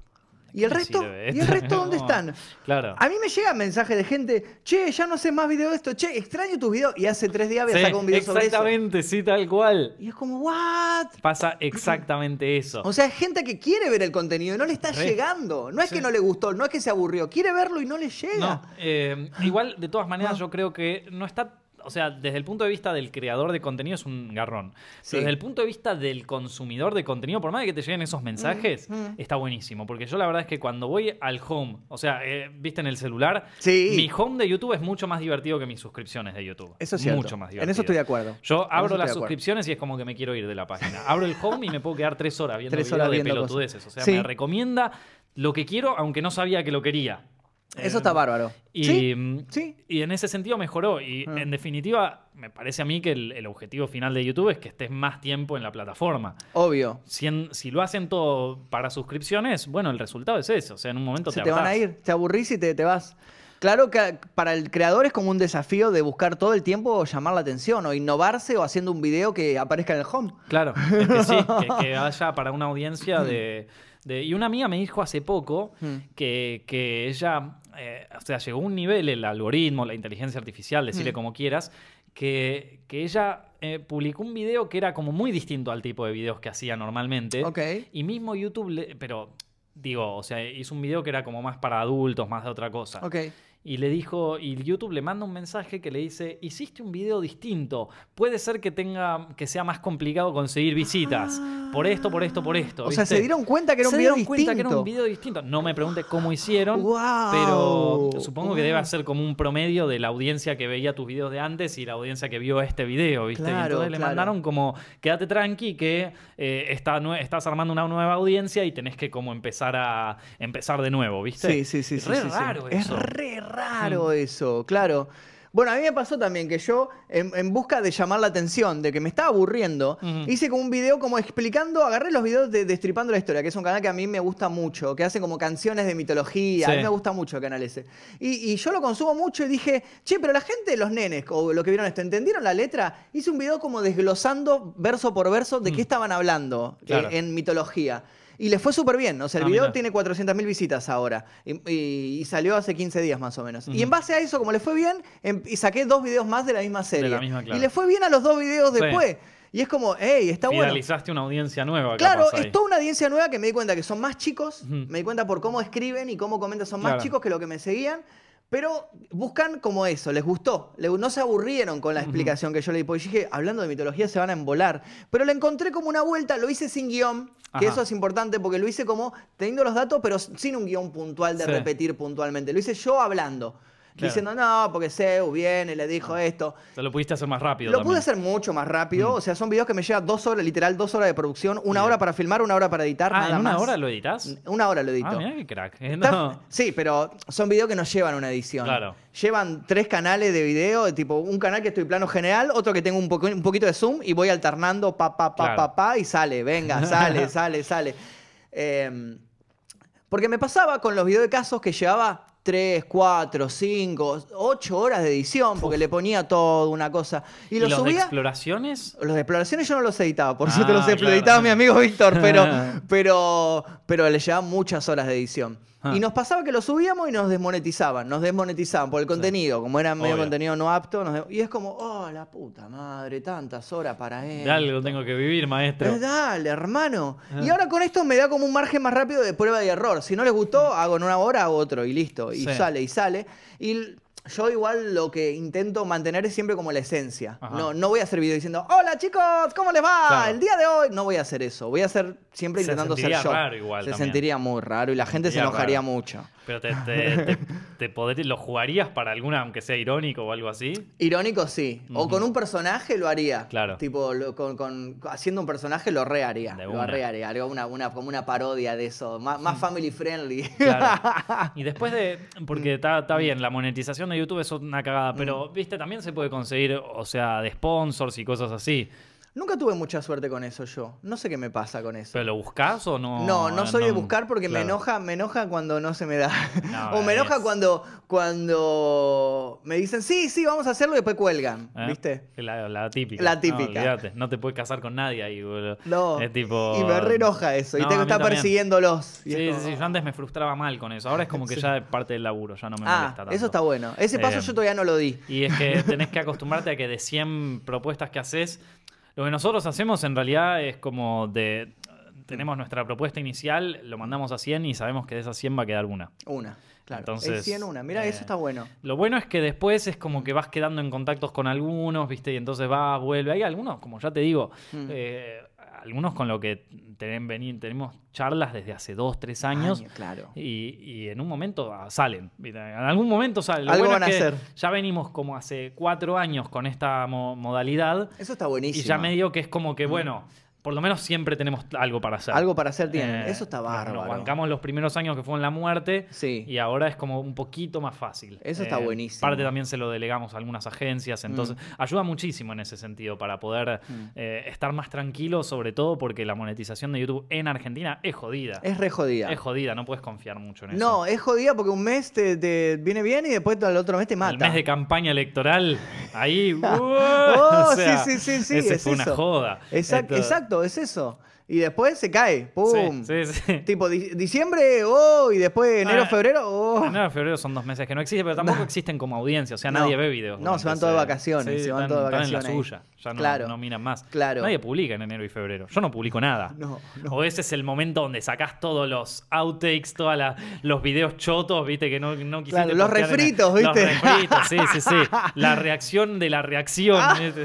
¿Y el ¿qué me resto? ¿Y el esto? resto dónde están? Claro. A mí me llegan mensajes de gente, che, ya no sé más video de esto, che, extraño tus videos. Y hace tres días había Sí, sacado un video sobre eso. exactamente, sí, tal cual. Y es como, ¿what? Pasa exactamente eso. O sea, es gente que quiere ver el contenido y no le está Re. llegando. No es Sí. que no le gustó, no es que se aburrió, quiere verlo y no le llega. No, eh, igual, de todas maneras, yo creo que no está. O sea, desde el punto de vista del creador de contenido es un garrón. Sí. Pero desde el punto de vista del consumidor de contenido, por más de que te lleguen esos mensajes, mm. está buenísimo. Porque yo la verdad es que cuando voy al home, o sea, eh, viste en el celular, Sí. mi home de YouTube es mucho más divertido que mis suscripciones de YouTube. Eso es cierto. Mucho más En divertido. eso estoy de acuerdo. Yo En abro de las suscripciones y es como que me quiero ir de la página. Abro el home y me puedo quedar tres horas viendo Tres videos horas de viendo cosas. pelotudeces. O sea, Sí. me recomienda lo que quiero, aunque no sabía que lo quería. Eso Eh, está bárbaro. y, sí, mm, sí. y en ese sentido mejoró. Y Ah. en definitiva, me parece a mí que el, el objetivo final de YouTube es que estés más tiempo en la plataforma. obvio. Si, en- si lo hacen todo para suscripciones, bueno, el resultado es eso. O sea, en un momento Se te te van a ir, te aburrís y te, te vas. Claro que para el creador es como un desafío de buscar todo el tiempo llamar la atención o innovarse o haciendo un video que aparezca en el home. Claro, es que sí, que, que haya para una audiencia de, de- Y una amiga me dijo hace poco Mm. que, que ella, eh, o sea, llegó a un nivel, el algoritmo, la inteligencia artificial, decirle Mm. como quieras, que, que ella eh, publicó un video que era como muy distinto al tipo de videos que hacía normalmente. Ok. Y mismo YouTube, le- pero digo, o sea, hizo un video que era como más para adultos, más de otra cosa. Ok. Y le dijo, y YouTube le manda un mensaje que le dice, hiciste un video distinto, puede ser que tenga, que sea más complicado conseguir visitas, por esto, por esto, por esto. O sea, se dieron cuenta que era un Se video dieron cuenta que era distinto. un video distinto. No me pregunte cómo hicieron, Guau. pero supongo que debe ser como un promedio de la audiencia que veía tus videos de antes y la audiencia que vio este video, ¿viste? y Claro, entonces le mandaron como, quédate tranqui que eh, está estás armando una nueva audiencia y tenés que como empezar a empezar de nuevo, ¿viste? Sí, sí, sí. Es sí, re sí, sí. raro Es eso. re raro eso, claro. Bueno, a mí me pasó también que yo, en, en busca de llamar la atención, de que me estaba aburriendo, hice como un video como explicando, agarré los videos de Destripando la Historia, que es un canal que a mí me gusta mucho, que hace como canciones de mitología, a mí me gusta mucho el canal ese. Y, y yo lo consumo mucho y dije, che, pero la gente, los nenes, o lo que vieron esto, ¿entendieron la letra? Hice un video como desglosando verso por verso de qué estaban hablando eh, en mitología. Y le fue súper bien. O sea, el Ah, video mirá. tiene 400.000 visitas ahora. Y, y- y salió hace 15 días más o menos. Y en base a eso, como le fue bien, em- y saqué dos videos más de la misma serie. la misma, claro. Y le fue bien a los dos videos Sí. después. Y es como, hey, está bueno. Fidelizaste una audiencia nueva. Claro, es toda una audiencia nueva que me di cuenta que son más chicos. Me di cuenta por cómo escriben y cómo comentan, son más Claro. chicos que lo que me seguían. Pero buscan como eso, les gustó. No se aburrieron con la explicación que yo le di. Porque dije, hablando de mitología se van a embolar. Pero le encontré como una vuelta, lo hice sin guion. Que Ajá. eso es importante porque lo hice como teniendo los datos, pero sin un guion puntual de Sí. repetir puntualmente. Lo hice yo hablando. Diciendo, no, porque Zeus viene, le dijo esto. O sea, lo pudiste hacer más rápido. Lo también. pude hacer mucho más rápido. O sea, son videos que me llevan dos horas, literal, dos horas de producción, una Bien. hora para filmar, una hora para editar. Ah, nada ¿en una más. hora lo editas? Una hora lo edito. Ah, mira qué crack. Eh, no. Sí, pero son videos que no llevan una edición. Claro. Llevan tres canales de video, tipo un canal que estoy plano general, otro que tengo un, poco, un poquito de zoom y voy alternando pa, pa, pa, Claro. pa, pa, y sale, venga, sale, sale, sale. Eh, porque me pasaba con los videos de casos que llevaba 3, 4, 5, 8 horas de edición, porque le ponía todo, una cosa. Y ¿Y lo los de subía. exploraciones? Los de exploraciones yo no los editaba, por Ah, cierto los claro. editaba mi amigo Víctor, pero, pero, pero le llevaba muchas horas de edición. Ah. Y nos pasaba que los subíamos y nos desmonetizaban, nos desmonetizaban por el contenido, como era medio Obvio. contenido no apto, nos y es como, oh, la puta madre, tantas horas para él. De algo tengo que vivir, maestro. Eh, dale, hermano. Ah. Y ahora con esto me da como un margen más rápido de prueba y error. Si no les gustó, hago en una hora, hago otro y listo. Y Sí. sale, y sale. Y yo igual lo que intento mantener es siempre como la esencia. Ajá. No, no voy a hacer video diciendo, hola chicos, ¿cómo les va? Claro. El día de hoy no voy a hacer eso. Voy a hacer siempre Se intentando ser yo. raro igual Se también. sentiría muy raro y la gente se enojaría raro. mucho. Pero te, te, te, te ¿lo jugarías para alguna, aunque sea irónico o algo así? Irónico sí. O con un personaje lo haría. Claro. Tipo, lo- con, con- haciendo un personaje lo re haría. De Lo una. re haría. Una, una, como una parodia de eso. Más, más family friendly. Claro. Y después de. Porque Mm. está bien, la monetización de YouTube es una cagada, pero, viste, también se puede conseguir, o sea, de sponsors y cosas así. Nunca tuve mucha suerte con eso yo. No sé qué me pasa con eso. ¿Pero lo buscas o no? No, no soy de buscar porque me enoja, me enoja cuando no se me da. No, o me enoja es- cuando, cuando me dicen, sí, sí, vamos a hacerlo y después cuelgan. ¿Eh? ¿Viste? La, la típica. La típica. no te puedes casar con nadie ahí, boludo. No. Es tipo. Y me re enoja eso. y tengo que estar también. persiguiéndolos. Y es Sí, como, sí, sí, yo antes me frustraba mal con eso. Ahora es como que ya es parte del laburo, ya no me Ah, molesta tanto. eso está bueno. Ese paso Eh, yo todavía no lo di. Y es que tenés que acostumbrarte a que de 100 propuestas que haces, lo que nosotros hacemos en realidad es como de. Tenemos nuestra propuesta inicial, lo mandamos a 100 y sabemos que de esas 100 va a quedar una. Una. Claro. Entonces, es 100 una. Mira, eh, eso está bueno. Lo bueno es que después es como que vas quedando en contactos con algunos, ¿viste? Y entonces va, vuelve. Hay algunos, como ya te digo, Mm. eh, algunos con lo que ten- veni- tenemos charlas desde hace dos, tres años. Año, claro. Y, y en un momento ah, salen. En algún momento salen. Lo Algo bueno van es a que hacer. Ya venimos como hace cuatro años con esta mo- modalidad. Eso está buenísimo. Y ya medio que es como que, bueno, por lo menos siempre tenemos algo para hacer. Algo para hacer tienen. Eh, eso está bárbaro. Nos bancamos los primeros años que fue en la muerte. Sí. Y ahora es como un poquito más fácil. Eh, Eso está buenísimo. Parte también se lo delegamos a algunas agencias. Entonces, ayuda muchísimo en ese sentido para poder Mm. eh, estar más tranquilo, sobre todo porque la monetización de YouTube en Argentina es jodida. Es re jodida. Es jodida, no puedes confiar mucho en eso. No, es jodida porque un mes te, te viene bien y después al otro mes te mata. El mes de campaña electoral, ahí. ¡uh! Oh, o sea, sí, sí, sí, sí. ese es fue una joda. Exact- Exacto, es eso. Y después se cae. ¡Pum! Sí, sí, sí. Tipo, di- diciembre, oh, y después enero, Ah, febrero, oh. Enero, febrero son dos meses que no existen, pero tampoco existen como audiencia. O sea, No. nadie ve videos. No, se van todos de vacaciones, se van están- todos de están en la vacaciones suya. Ya no, Claro. no miran más. Claro. Nadie publica en enero y febrero. Yo no publico nada. No, no. O ese es el momento donde sacás todos los outtakes, todos los videos chotos, viste, que no, no quisiste Claro, los en- refritos, ¿viste? Los refritos, sí, sí, sí. La reacción de la reacción.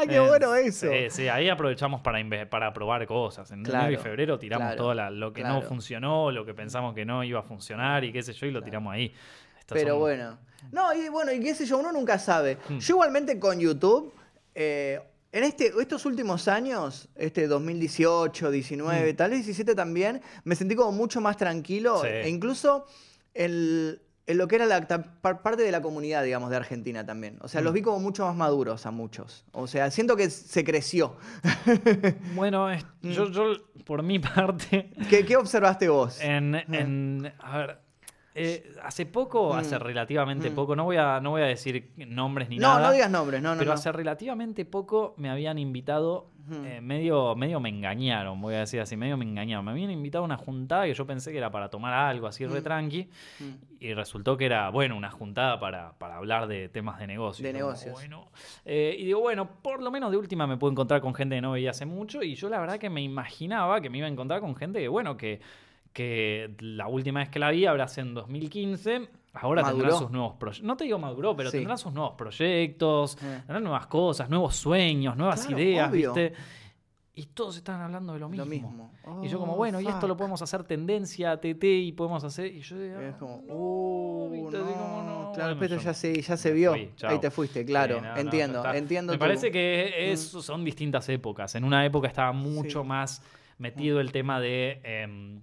¡Ah, qué Eh, bueno eso! Sí, sí, ahí aprovechamos para, para probar cosas. En enero y febrero tiramos claro, todo la- lo que no funcionó, lo que pensamos que no iba a funcionar y qué sé yo, y lo tiramos ahí. Estas Pero son- bueno. No, y bueno, y qué sé yo, uno nunca sabe. Hmm. Yo igualmente con YouTube, eh, en este, estos últimos años, este 2018, 19, tal vez 17 también, me sentí como mucho más tranquilo. Sí. E incluso el- en lo que era la parte de la comunidad, digamos, de Argentina también. O sea, los vi como mucho más maduros a muchos. O sea, siento que se creció. Bueno, es- Mm. yo, yo, por mi parte, ¿Qué, qué observaste vos? en, en- a ver, eh, hace poco, Mm. hace relativamente Mm. poco, no voy a, no voy a decir nombres ni no, nada. no digas nombres, no, no. pero no. hace relativamente poco me habían invitado, Eh, medio, medio me engañaron, voy a decir así, medio me engañaron. Me habían invitado a una juntada que yo pensé que era para tomar algo así re tranqui, y resultó que era, bueno, una juntada para, para hablar de temas de negocios. De negocios. Bueno, eh, y digo, bueno, por lo menos de última me puedo encontrar con gente que no veía hace mucho, y yo la verdad que me imaginaba que me iba a encontrar con gente que, bueno, que, que la última vez que la vi habrá sido en 2015. Ahora tendrá Maduró. sus nuevos proyectos. No te digo maduró, pero Sí. tendrá sus nuevos proyectos, Eh. tendrá nuevas cosas, nuevos sueños, nuevas Claro, ideas, obvio. ¿viste? y todos estaban hablando de lo mismo. Lo mismo. y yo como, Oh, bueno, y esto lo fuck. podemos hacer tendencia, TT, y podemos hacer... Y yo digo, Es como, no, uh, viste, así como, no. no, Claro, bueno, pero ya se, ya se vio. fui. Ahí te fuiste, claro. Sí, no, no, entiendo, está. entiendo. Me parece que es, son distintas épocas. En una época estaba mucho Sí. más metido el tema de, em,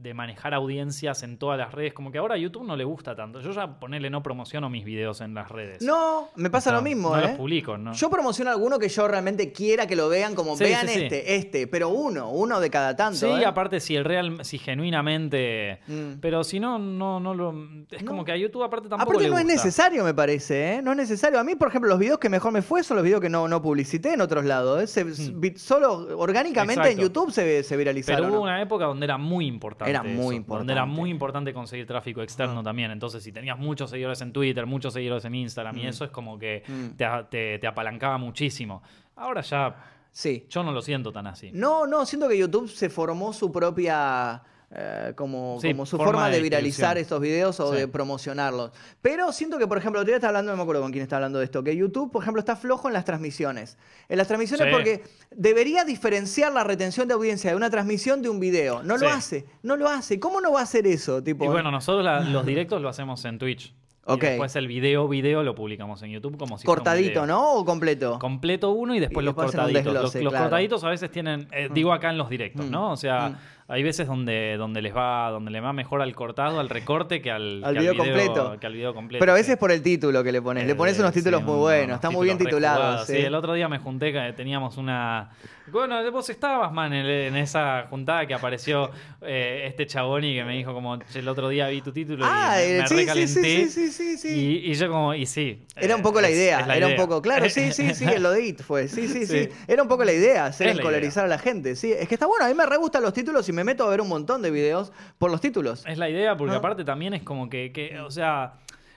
de manejar audiencias en todas las redes. Como que ahora a YouTube no le gusta tanto. Yo ya ponele no promociono mis videos en las redes. No, me pasa O sea, lo mismo, No ¿eh? los publico, ¿no? Yo promociono alguno que yo realmente quiera que lo vean, como Sí, vean sí, sí. este, este, pero uno, uno de cada tanto. Sí, ¿eh? aparte si el real, si genuinamente. Mm. Pero si no, no, no lo. Es No. como que a YouTube aparte tampoco Aparte le no es gusta. necesario, me parece, ¿eh? No es necesario. A mí, por ejemplo, los videos que mejor me fue son los videos que no, no publicité en otros lados. ¿eh? Se- vi- solo orgánicamente. Exacto. en YouTube se, se viralizaron. Pero hubo una época donde era muy importante. Era muy eso, Donde era importante. muy importante conseguir tráfico externo Ah. también. Entonces, si tenías muchos seguidores en Twitter, muchos seguidores en Instagram, y Mm. eso es como que Mm. te, te- te apalancaba muchísimo. Ahora ya Sí. yo no lo siento tan así. No, no, siento que YouTube se formó su propia. Eh, como, Sí, como su forma forma, de de viralizar estos videos o Sí. de promocionarlos. Pero siento que, por ejemplo, otro día estaba hablando, no me acuerdo con quién está hablando de esto, que YouTube, por ejemplo, está flojo en las transmisiones. En las transmisiones Sí. porque debería diferenciar la retención de audiencia de una transmisión de un video. No lo hace, no lo hace. ¿Cómo no va a hacer eso? Tipo, Y bueno, nosotros la- los directos lo hacemos en Twitch. Ok. Y después el video, video lo publicamos en YouTube como si cortadito. ¿no? ¿O completo? Completo uno y después Y los después un cortaditos. Los, los claro. cortaditos a veces tienen, eh, digo acá en los directos, Mm. ¿no? O sea, Mm. Hay veces donde, donde les va, donde le va mejor al cortado, al recorte que al, Al que video completo. que al video completo. Pero a sí. veces por el título que le pones. le Eh, pones unos sí, títulos muy buenos. unos Está muy bien titulados. jugados. Sí, ¿eh? el otro día me junté, teníamos una... Bueno, vos estabas, man, en, en esa juntada que apareció eh, este chabón y que me dijo como, "Che, el otro día vi tu título Ah, y me, eh, me sí, sí, recalenté. sí, sí, sí, sí. Y, y yo como, y sí. Era un eh, poco la es- idea, la era un poco, claro, sí, sí, sí, lo de It fue, sí, sí, sí, era un poco la idea, hacer Es la encolarizar a la gente, sí, es que está bueno, a mí me re gustan los títulos y me meto a ver un montón de videos por los títulos. Es la idea, porque ¿No? aparte también es como que, que, o sea,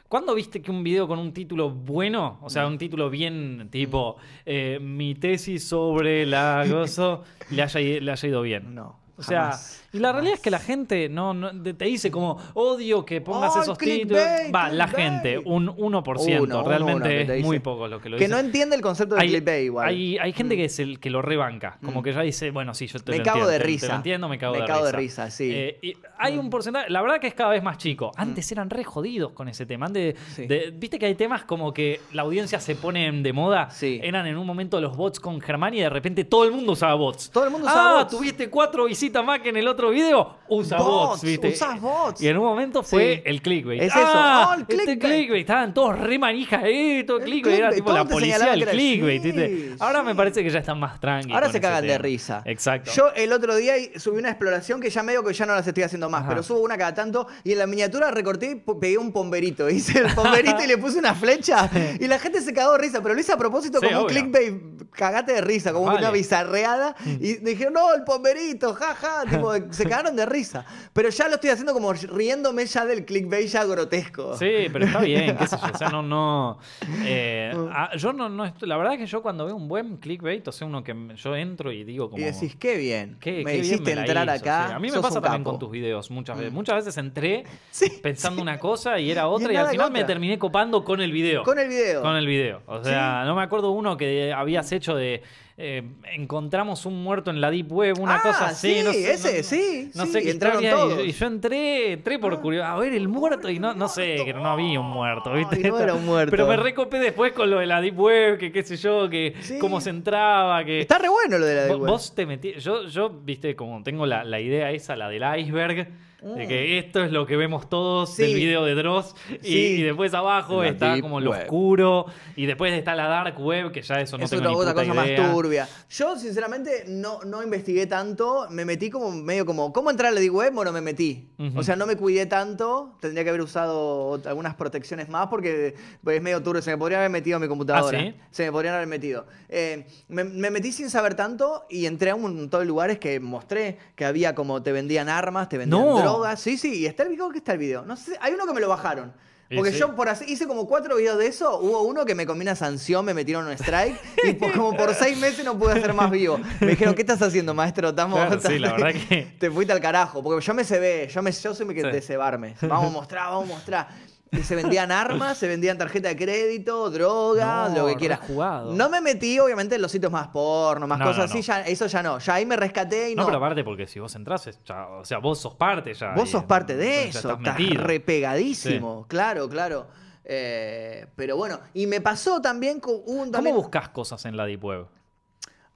¿cuándo viste que un video con un título bueno, o sea, un título bien tipo eh, mi tesis sobre la gozo, le haya, le haya ido bien? No, O sea, jamás, y la realidad es que la gente no, no- te te dice como odio que pongas ¡Oh, esos títulos. Va, la gente, un 1%, Uno, realmente uno que te es muy poco lo que lo Que dice. no entiende el concepto de hay, clickbait igual. hay, hay gente que, es el, que lo rebanca, como Mm. que ya dice, bueno, sí, yo te Me lo cago entiendo, de te- te risa. lo entiendo, me cago, Me de, cago de risa. risa, sí. Eh, y hay un porcentaje, la verdad que es cada vez más chico. Antes eran re jodidos con ese tema. Antes, Sí. de- Viste que hay temas como que la audiencia se pone de moda. Sí. Eran en un momento los bots con Germán y de repente todo el mundo usaba bots. Todo el mundo usaba ah, bots. tuviste cuatro visitas más que en el otro video. Usa bots, Bots, ¿viste? usás bots. Y en un momento fue Sí. el clickbait. Es eso. Ah, Oh, el este clickbait. clickbait. Estaban todos re manija, eh, todo El clickbait. Era tipo la policía del clickbait. sí, ¿viste? Ahora me parece que ya están más tranquilos. Ahora se cagan de risa. Exacto. Yo el otro día subí una exploración que ya medio que ya no las estoy haciendo más, Ajá. pero subo una cada tanto y en la miniatura recorté y pegué un pomberito. Hice el pomberito y le puse una flecha y la gente se cagó de risa, pero lo hice a propósito como un obvio. clickbait, cagate de risa, como Vale. una bizarreada. Y dijeron, no, el pomberito, jaja, tipo, se cagaron de risa. Pero ya lo estoy haciendo como riéndome ya del clickbait ya grotesco. Sí, pero está bien, qué sé yo. O sea, no, no. eh, ah, yo no, no estoy- La verdad que yo cuando veo un buen clickbait, o sea, uno que me- yo entro y digo como. Y decís, qué bien. qué- me qué bien hiciste la entrar hizo, acá. sí. A mí me pasa también capo. con tus videos muchas veces. Muchas veces entré Sí, pensando una cosa y era otra y, nada al final me terminé copando con el video. Con el video. Con el video. O sea, no me acuerdo uno que habías hecho de. Eh, encontramos un muerto en la Deep Web, una Ah, cosa así. sí, no sé, ese, no- sí, No sí, sé qué entraron y- todos. Y, yo entré, entré por curiosidad. A ver, el muerto y no, no sé, que no había un muerto, ¿viste? No era un muerto. Pero me recopé después con lo de la Deep Web, que qué sé yo, que Sí. cómo se entraba, que. Está re bueno lo de la de Vo- web. Vos te metí, yo, yo, viste, como tengo la, la idea esa, la del iceberg, de que esto es lo que vemos todos Mm. Sí. del video de Dross, y, Sí. y después abajo La está como lo web. oscuro, y después está la dark web, que ya eso no es tengo otra, ni otra puta cosa idea. más turbia. Yo, sinceramente, no, no investigué tanto. Me metí como medio como. ¿Cómo entrar a la deep web? Bueno, me metí. O sea, no me cuidé tanto. Tendría que haber usado algunas protecciones más porque pues, es medio turbio. Se me podría haber metido en mi computadora. ¿Ah, sí? Se me podrían haber metido. Eh, me, me metí sin saber tanto y entré a un montón de lugares que mostré que había como te vendían armas, te vendían No. drogas. Sí, sí. Y está el video que está el video. No sé, hay uno que me lo bajaron. Porque sí. yo por así, hice como cuatro videos de eso. Hubo uno que me comí una sanción, me metieron un strike. y por- como por seis meses no pude hacer más vivo. Me dijeron, ¿qué estás haciendo, maestro? Estamos, Claro, sí, la verdad que- Te fuiste al carajo. Porque yo me cebé. Yo, me, yo soy que Sí. de cebarme. Vamos a mostrar, vamos a mostrar. Que se vendían armas, se vendían tarjeta de crédito, droga, No, lo que quieras. No me metí, obviamente, en los sitios más porno, más No, cosas no, así, ya, eso ya no. Ya ahí me rescaté y No, no. pero aparte porque si vos entras, es ya- o sea, vos sos parte ya. Vos y- sos parte de eso, estás repegadísimo. Claro, claro. Eh, pero bueno, y me pasó también con un. ¿Cómo también- buscas cosas en la Deep Web?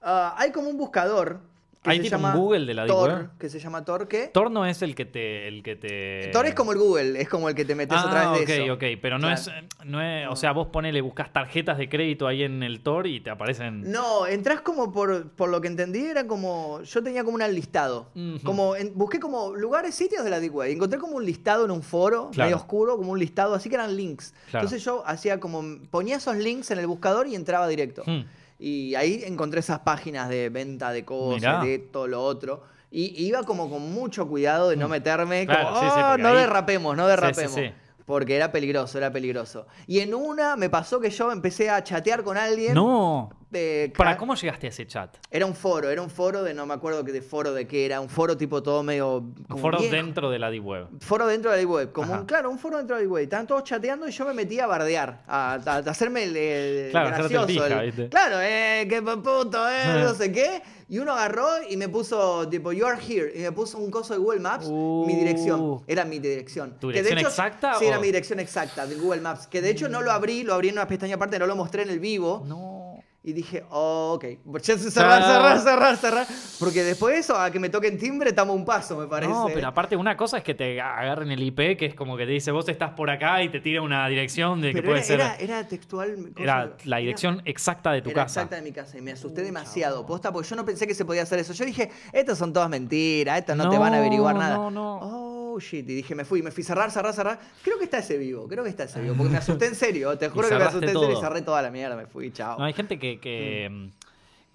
Ah, hay como un buscador. Que ¿Hay se tipo un Google de la Deep Tor, Web? Que se llama Tor, ¿qué? Tor no es el que te. El que te... Tor es como el Google, es como el que te metes a Ah, través ok, de eso. ok, pero no, Claro. es, no es. O sea, vos ponele, buscas tarjetas de crédito ahí en el Tor y te aparecen. No, entras como por, por lo que entendí, era como. Yo tenía como un listado. Como en- busqué como lugares, sitios de la Deep Web. Encontré como un listado en un foro, Claro. medio oscuro, como un listado, así que eran links. Claro. Entonces yo hacía como. ponía esos links en el buscador y entraba directo. Hmm. Y ahí encontré esas páginas de venta de cosas, Mirá. de esto, lo otro. Y iba como con mucho cuidado de no meterme. Mm. Claro, como, sí, sí, "Ah, no ahí- derrapemos, no derrapemos. sí. Porque era peligroso, era peligroso. Y en una me pasó que yo empecé a chatear con alguien. No. De ¿Para cómo llegaste a ese chat? Era un foro, era un foro de no me acuerdo que de foro de qué era, un foro tipo todo medio. Un como foro viejo. dentro de la Deep Web. Foro dentro de la web, como Ajá. un, claro, un foro dentro de la web. Estaban todos chateando y yo me metí a bardear, a, a- a hacerme el, Claro, gracioso. pija, el- ¿viste? claro, eh, qué puto, eh, no sé qué. Y uno agarró y me puso, tipo, you are here. Y me puso un coso de Google Maps, mi dirección. Uh. Era mi dirección. ¿Tu Que de dirección hecho- exacta Sí, era mi dirección exacta de Google Maps. Que de hecho no lo abrí, lo abrí en una pestaña aparte, no lo mostré en el vivo. No. Y dije, oh, ok. Cerrar, cerrar, cerrar, cerrar. Porque después de eso, a que me toquen timbre, estamos un paso, me parece. No, pero aparte una cosa es que te agarren el IP, que es como que te dice vos estás por acá y te tira una dirección de que Pero puede era, ser. era, era textual. cosa- Era la era- dirección exacta de tu era casa. exacta de mi casa y me asusté demasiado. Posta, porque yo no pensé que se podía hacer eso. Yo dije, estas son todas mentiras, estas no, te van a averiguar No, nada. no, no. Oh, shit. Y dije, me fui, me fui cerrar, cerrar, cerrar. Creo que está ese vivo, creo que está ese vivo. Porque me asusté en serio, te juro que me asusté en serio y cerré toda la mierda, me fui, chao. No, hay gente que, que, mm,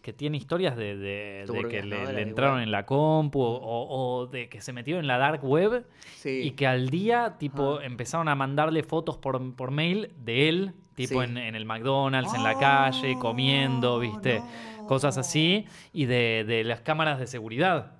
que tiene historias de, de- de Turbias, que le, entraron en la compu o, o de que se metieron en la dark web Sí. y que al día tipo empezaron a mandarle fotos por, por mail de él, tipo Sí. en, en el McDonald's, en la Oh, calle, comiendo, ¿viste? no. Cosas así y de, de las cámaras de seguridad.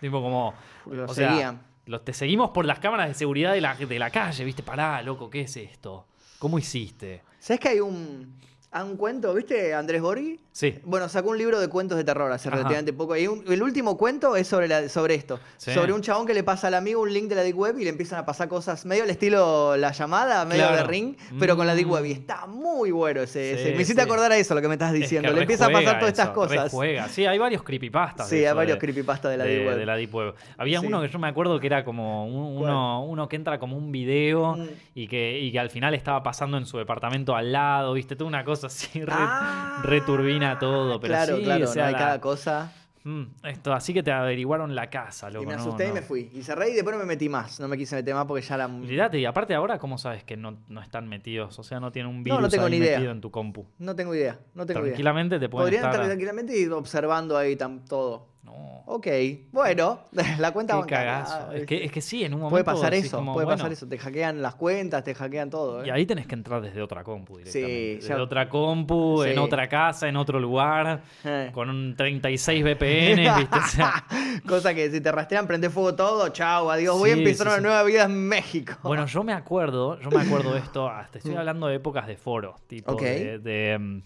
Tipo como... Lo o sea. Los- te seguimos por las cámaras de seguridad de la, de la calle, ¿viste? Pará, loco, ¿qué es esto? ¿Cómo hiciste? ¿Sabes que hay un, hay un cuento, viste, Andrés Borghi? Sí. Bueno, sacó un libro de cuentos de terror hace Ajá. relativamente poco. Y un- el último cuento es sobre, la- sobre esto. Sí. Sobre un chabón que le pasa al amigo un link de la Deep Web y le empiezan a pasar cosas medio al estilo La Llamada, medio Claro. de Ring, pero con la Deep Mm. Web. Y está muy bueno ese. Sí, ese. Me hiciste acordar a eso, lo que me estás Es que diciendo. le empieza a pasar todas estas cosas. Sí, hay varios creepypastas. Sí, de hay varios de- creepypastas de la Deep Web. de la Deep Web. Había uno que yo me acuerdo que era como uno, uno que entra como un video Mm. y, que, y que al final estaba pasando en su departamento al lado, ¿viste? Toda una cosa así, re, Ah, returbina todo. Pero claro, sí, claro, o sea, no hay la- cada cosa. Mm, esto, así que te averiguaron la casa, loco. y me no, asusté y me fui. Y cerré y después no me metí más. No me quise meter más porque ya era. Olvídate, y aparte ahora, ¿cómo sabes que no, no están metidos? O sea, no tienen un virus no tengo ahí ni idea. metido en tu compu. No tengo idea. No tengo idea. Tranquilamente te pueden Podrían estar... estar tranquilamente ir observando ahí tam- todo. No, Ok, bueno, la cuenta qué bancaria. cagazo. Ah, Es que, es que sí, en un momento... Puede pasar eso, como, puede bueno, pasar eso. Te hackean las cuentas, te hackean todo. ¿eh? Y ahí tenés que entrar desde otra compu directamente. desde ya- otra compu, en Sí. otra casa, en otro lugar, Eh. con un 36 VPN, ¿viste? O sea, Cosa que si te rastrean, prende fuego todo, chao, adiós. Voy a Sí, empezar sí, una sí. nueva vida en México. bueno, yo me acuerdo, yo me acuerdo esto, hasta estoy hablando de épocas de foro, tipo de, de, mm,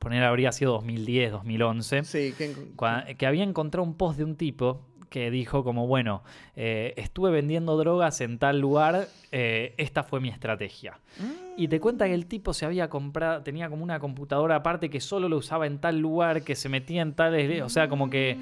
poner habría sido 2010, 2011. Sí, que, que había encontrado un post de un tipo que dijo como, bueno, eh, estuve vendiendo drogas en tal lugar, eh, esta fue mi estrategia. Y te cuenta que el tipo se había comprado, tenía como una computadora aparte que solo lo usaba en tal lugar, que se metía en tales, o sea, como que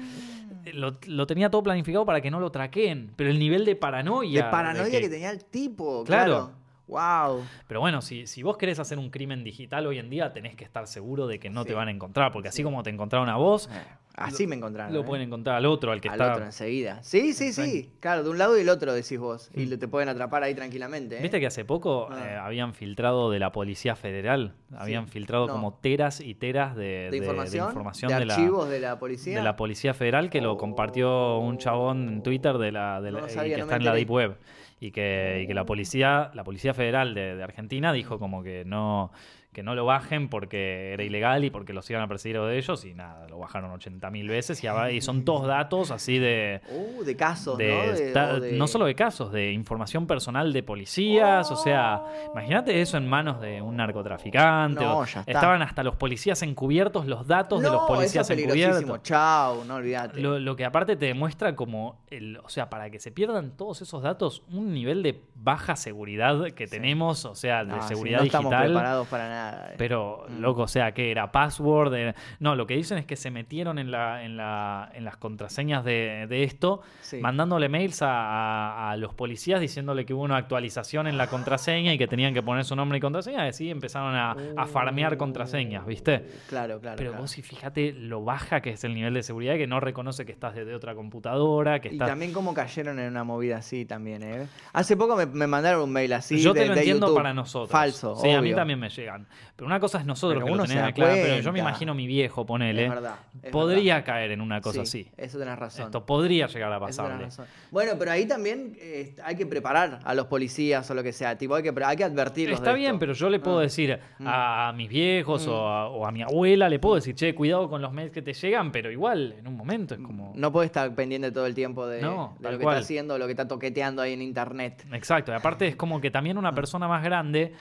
lo, lo tenía todo planificado para que no lo traqueen, pero el nivel de paranoia. de paranoia de que... tenía el tipo, Claro. claro. Wow. Pero bueno, si, si vos querés hacer un crimen digital hoy en día, tenés que estar seguro de que no te van a encontrar, porque así como te encontraron a vos, Así me encontraron. lo ¿eh? pueden encontrar al otro, al que Al está... otro enseguida. Sí, sí, sí. Claro, de un lado y del otro decís vos. Y le- te pueden atrapar ahí tranquilamente. ¿eh? ¿Viste que hace poco Ah. eh, habían filtrado de la Policía Federal? Habían filtrado No. como teras y teras de, de, información, de, información de archivos de la policía. de la Policía Federal que lo Oh. compartió un chabón en Twitter de la, de la- No lo y sabía, que está en la. Deep Web. Y que, y que la policía, la Policía Federal de, de Argentina dijo como que no, que no lo bajen porque era ilegal y porque los iban a perseguir de ellos y nada, lo bajaron 80.000 veces y, y son todos datos así de... Uh, de casos, de- ¿no? De- ta- o de- No solo de casos, de información personal de policías, o sea, Oh. imagínate eso en manos de un narcotraficante. No, o- ya está. Estaban hasta los policías encubiertos, los datos de los policías eso es encubiertos. Chao, no olvídate. Lo, lo que aparte te demuestra como, el, o sea, para que se pierdan todos esos datos, un nivel de baja seguridad que tenemos, o sea, de No, seguridad no estamos digital. preparados para nada. Pero, Mm. loco, o sea, que era password. eh, No, lo que dicen es que se metieron en, la, en, la, en las contraseñas de, de esto, Sí. mandándole mails a, a- a los policías diciéndole que hubo una actualización en la contraseña y que tenían que poner su nombre y contraseña. Y así empezaron a, a farmear contraseñas, ¿viste? Claro, claro. Pero claro. vos sí fíjate lo baja que es el nivel de seguridad, que no reconoce que estás desde otra computadora, que Y estás... también cómo cayeron en una movida así también, ¿eh? Hace poco me, me mandaron un mail así yo de, te lo de entiendo YouTube. para nosotros. Falso, Sí, a mí también me llegan. Pero una cosa es nosotros Pero que lo tenemos claro, pero yo me imagino mi viejo, ponele. Es verdad, es podría caer en una cosa Sí, así. Eso tenés razón. Esto podría llegar a pasarle. Bueno, pero ahí también eh, hay que preparar a los policías o lo que sea. Tipo, hay que, hay que advertirlos. Está de bien, esto. pero yo le puedo Ah. decir Mm. a, a mis viejos o, a, o a mi abuela, le puedo decir, che, cuidado con los mails que te llegan, pero igual, en un momento es como... No puedes estar pendiente todo el tiempo de, No, de tal lo que cual. está haciendo, lo que está toqueteando ahí en internet. Exacto, y aparte es como que también Ah. una persona más grande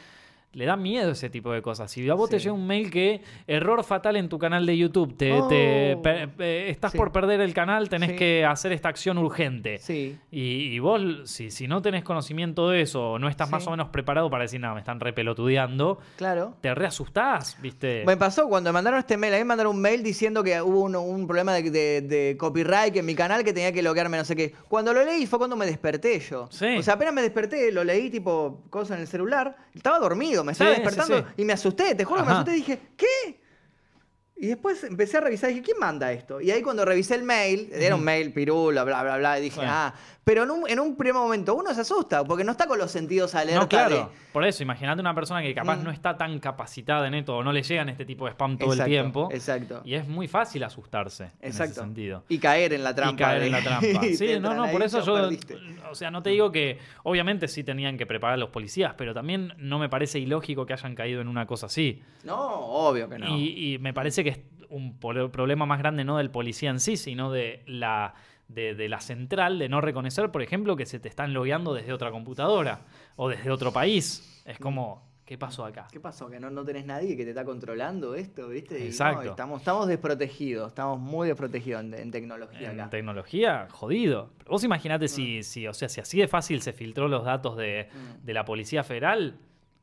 le da miedo ese tipo de cosas. Si a vos te llega un mail que error fatal en tu canal de YouTube, te, Oh. te- estás Sí. por perder el canal, tenés Sí. que hacer esta acción urgente. Sí. Y, y vos, si, si no tenés conocimiento de eso, o no estás más o menos preparado para decir, no, me están repelotudeando, Claro. te reasustás, ¿viste? Me pasó cuando me mandaron este mail. A mí me mandaron un mail diciendo que hubo un, un problema de, de- de copyright en mi canal que tenía que loguearme no sé qué. Cuando lo leí fue cuando me desperté yo. Sí. O sea, apenas me desperté, lo leí tipo cosa en el celular. Estaba dormido, me estaba Sí, despertando sí. y me asusté. Te juro que me asusté y dije, ¿qué? Y después empecé a revisar y dije, ¿quién manda esto? Y ahí cuando revisé el mail, era un mail pirulo, bla, bla, bla, y dije, Bueno. ah. Pero en un, en un primer momento uno se asusta porque no está con los sentidos alerta. No, claro. de- Por eso, imagínate una persona que capaz Mm. no está tan capacitada en esto o no le llegan este tipo de spam todo Exacto, el tiempo. Exacto. Y es muy fácil asustarse en ese Exacto. sentido. Y caer en la trampa. y caer de- en la trampa. Sí, no, no, por eso yo, perdiste. o sea, no te digo que obviamente sí tenían que preparar a los policías, pero también no me parece ilógico que hayan caído en una cosa así. No, obvio que no. Y, y me parece que es un problema más grande no del policía en sí, sino de la, de, de la central de no reconocer, por ejemplo, que se te están logueando desde otra computadora o desde otro país. Es como, ¿qué pasó acá? ¿Qué pasó? Que no, no tenés nadie que te está controlando esto, ¿viste? No, Exacto. estamos, estamos desprotegidos, estamos muy desprotegidos en, en tecnología En acá. tecnología, jodido. Pero Vos imaginate Mm. si, si, o sea, si así de fácil se filtró los datos de, Mm. de la Policía Federal.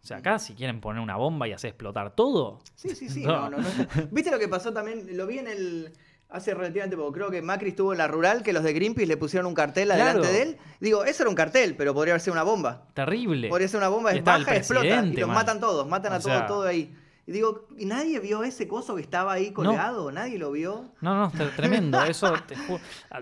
O sea, acá si quieren poner una bomba y hacer explotar todo. Sí, sí, sí. No. No. No, ¿Viste lo que pasó también? Lo vi en el. Hace relativamente poco. Creo que Macri estuvo en la rural, que los de Greenpeace le pusieron un cartel Claro. adelante de él. Digo, eso era un cartel, pero podría haber sido una bomba. Terrible. Podría ser una bomba, es baja, explota. Y los man. matan todos, matan a O sea- todo ahí. Y digo, ¿y nadie vio ese coso que estaba ahí colgado? ¿Nadie lo vio? No, no, tremendo. Eso te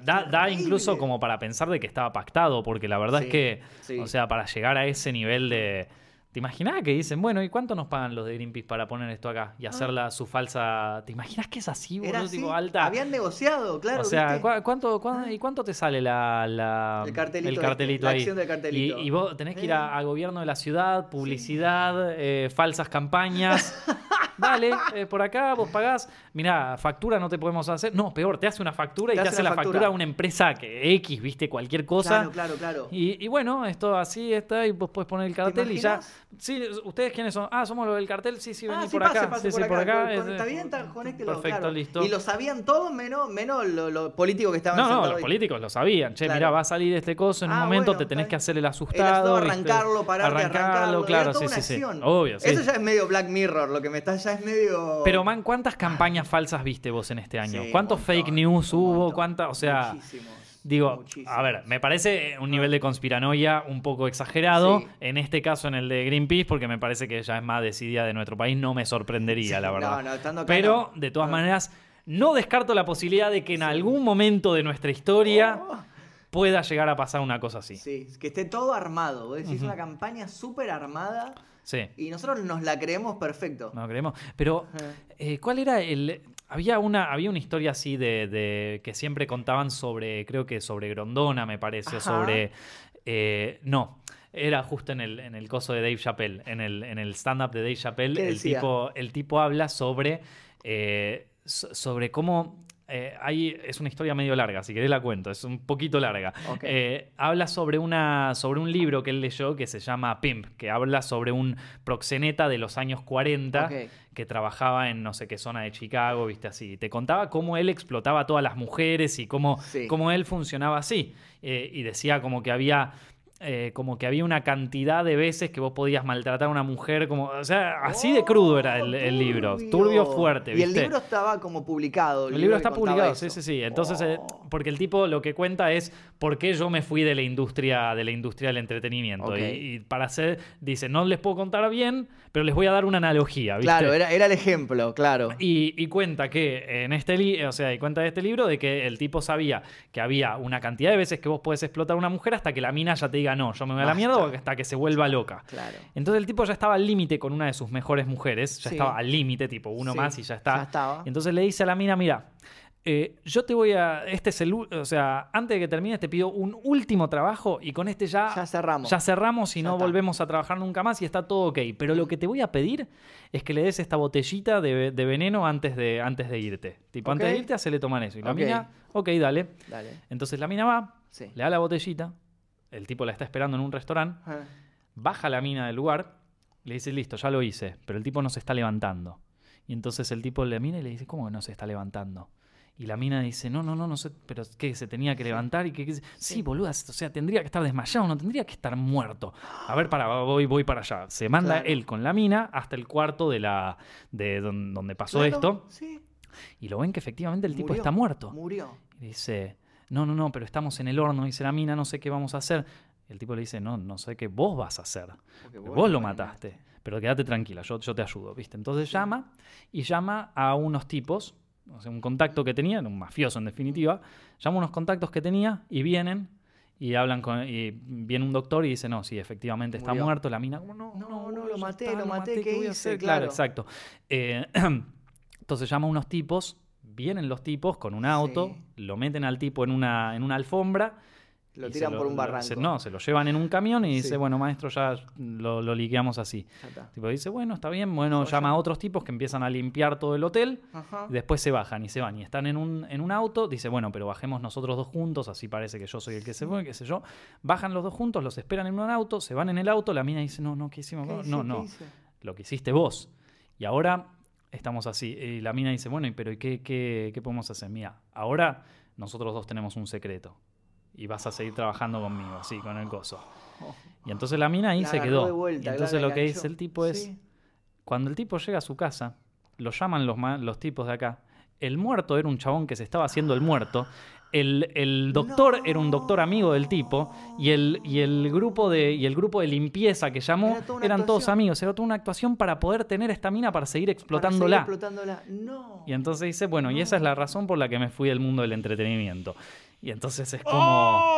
da, da incluso como para pensar de que estaba pactado, porque la verdad Sí, es que, sí. o sea, para llegar a ese nivel de... ¿Te imaginas que dicen, bueno, ¿y cuánto nos pagan los de Greenpeace para poner esto acá y hacerla su falsa... ¿Te imaginas que es así, boludo? Ah. Era así. Tipo, alta. Habían negociado, claro. o sea, ¿viste? ¿cu- cuánto, cuán- ¿y cuánto te sale la, la- El cartelito el este, cartelito la ahí? acción del cartelito. Y, y vos tenés que ir a, a gobierno de la ciudad, publicidad, eh, falsas campañas. Dale, eh, por acá vos pagás. Mirá, factura no te podemos hacer. No, peor, te hace una factura y Te te, hace la factura. factura a una empresa que X, viste, cualquier cosa. Claro, claro, claro. Y, y bueno, esto así está, y vos podés poner el cartel y ya. Sí, ¿ustedes quiénes son? Ah, somos los del cartel, sí, sí, vení Ah, sí, por pase, acá. pase sí, por sí, por acá. Con- con- está bien, está, conéctelo, Perfecto, claro. listo. Y lo sabían todos menos, menos los lo políticos que estaban No, no, los ahí. políticos lo sabían. Che, Claro. mirá, va a salir este coso en un Ah, momento, bueno, te tenés está que hacer el asustado. arrancarlo, pararte, arrancarlo. claro, Era toda sí, una sí, sí. Obvio, sí. Eso ya es medio Black Mirror, lo que me está ya es medio... Pero, man, ¿cuántas campañas falsas viste vos en este año? Sí, ¿Cuántos montón, fake news hubo? ¿Cuántas? O sea, digo, a ver, me parece un nivel de conspiranoia un poco exagerado. Sí. En este caso, en el de Greenpeace, porque me parece que ya es más decidida de nuestro país, no me sorprendería, Sí, la verdad. no, no, Pero, no. de todas No. maneras, no descarto la posibilidad de que en algún momento de nuestra historia Oh, pueda llegar a pasar una cosa así. sí, que esté todo armado. Vos decís una campaña súper armada Sí. y nosotros nos la creemos perfecto. No creemos. Pero, eh, ¿cuál era el...? Había una, había una historia así de, de- que siempre contaban sobre, creo que sobre Grondona, me parece, Ajá. sobre... eh, no, Era justo en el, en el coso de Dave Chappelle, en el, en el stand-up de Dave Chappelle. ¿Qué El tipo, el tipo habla sobre, eh, so- sobre cómo. Eh, hay, es una historia medio larga, si querés la cuento, es un poquito larga. Eh, habla sobre, una, sobre un libro que él leyó que se llama Pimp, que habla sobre un proxeneta de los años 40 Ok. que trabajaba en no sé qué zona de Chicago, viste así. Te contaba cómo él explotaba a todas las mujeres y cómo, Sí. cómo él funcionaba así. Eh, y decía como que había. Eh, como que había una cantidad de veces que vos podías maltratar a una mujer, como, o sea, así de crudo era el, el libro, turbio fuerte, Y el ¿viste? libro estaba como publicado. El libro está publicado, eso. sí, sí, sí. Entonces, eh, Oh. Porque el tipo lo que cuenta es por qué yo me fui de la industria, de la industria del entretenimiento. Y, y para hacer, dice, no les puedo contar bien, pero les voy a dar una analogía, ¿viste? Claro, era, era el ejemplo, claro. Y, y cuenta que en este libro, o sea, y cuenta de este libro de que el tipo sabía que había una cantidad de veces que vos podés explotar a una mujer hasta que la mina ya te diga no, yo me voy a la Basta. mierda o hasta que se vuelva loca. Claro. Entonces el tipo ya estaba al límite con una de sus mejores mujeres, ya Sí. estaba al límite, tipo uno Sí, más y ya está. ya estaba. Y entonces le dice a la mina, mira, eh, yo te voy a, este es el, o sea, antes de que termines te pido un último trabajo y con este ya, Ya cerramos. ya cerramos y Ya no está. volvemos a trabajar nunca más y está todo ok. Pero lo que te voy a pedir es que le des esta botellita de, de veneno antes de, antes de irte. Tipo, antes de irte, hacele tomar eso. Y la mina, ok, dale. Dale. Entonces la mina va, Sí. le da la botellita, el tipo la está esperando en un restaurante, Ah, baja la mina del lugar, le dice, listo, ya lo hice, pero el tipo no se está levantando. Y entonces el tipo le mira y le dice, ¿cómo que no se está levantando? Y la mina dice, no, no, no, no sé, pero ¿qué? ¿Se tenía que levantar? Y que, que- sí, boluda, o sea, tendría que estar desmayado, no tendría que estar muerto. A ver, para, voy, voy para allá. Se manda Claro. él con la mina hasta el cuarto de la de don- donde pasó claro, esto. Sí. Y lo ven que efectivamente el tipo está muerto. Murió. Y dice, no, no, no, pero estamos en el horno. Dice la mina, no sé qué vamos a hacer. El tipo le dice, no, no sé qué vos vas a hacer. Porque Vos, vos lo lo mataste. Pero quédate tranquila, yo, yo te ayudo, ¿viste? Entonces llama y llama a unos tipos, o sea, un contacto que tenía, un mafioso en definitiva, llama a unos contactos que tenía y vienen y hablan con. Y viene un doctor y dice, no, sí, efectivamente está Murió. muerto. La mina, no, no, No, no, boludo, lo maté, está, lo maté, ¿qué voy a hice? Claro. exacto. Eh, entonces llama a unos tipos, vienen los tipos con un auto, Sí. lo meten al tipo en una, en una alfombra. Lo tiran por un barranco. se- no, se lo llevan en un camión y Sí. dice, bueno, maestro, ya lo, lo liqueamos así. Tipo, dice, bueno, está bien, bueno, llama a otros tipos que empiezan a limpiar todo el hotel. Ajá. Y después se bajan y se van y están en un, en un auto. Dice, bueno, pero bajemos nosotros dos juntos, así parece que yo soy el que se fue, qué sé yo. Bajan los dos juntos, los esperan en un auto, se van en el auto. La mina dice, no, no, ¿qué hicimos? No, ¿Qué no, hice? lo que hiciste vos. Y ahora estamos así. Y la mina dice, bueno, ¿y pero ¿y qué, qué, qué podemos hacer? Mira, ahora nosotros dos tenemos un secreto. Y vas a seguir trabajando conmigo, así, con el coso. Oh. Y entonces la mina ahí La se quedó. de vuelta, y entonces lo que dice el tipo es, Sí. cuando el tipo llega a su casa, lo llaman los, los tipos de acá. El muerto era un chabón que se estaba haciendo el muerto. El, el doctor era un doctor amigo del tipo. Y el, y el grupo de, y el grupo de limpieza que llamó Era eran todos amigos. Era toda una actuación para poder tener esta mina para seguir Para seguir explotándola. explotándola. No. Y entonces dice, bueno, y esa es la razón por la que me fui del mundo del entretenimiento. Y entonces es como...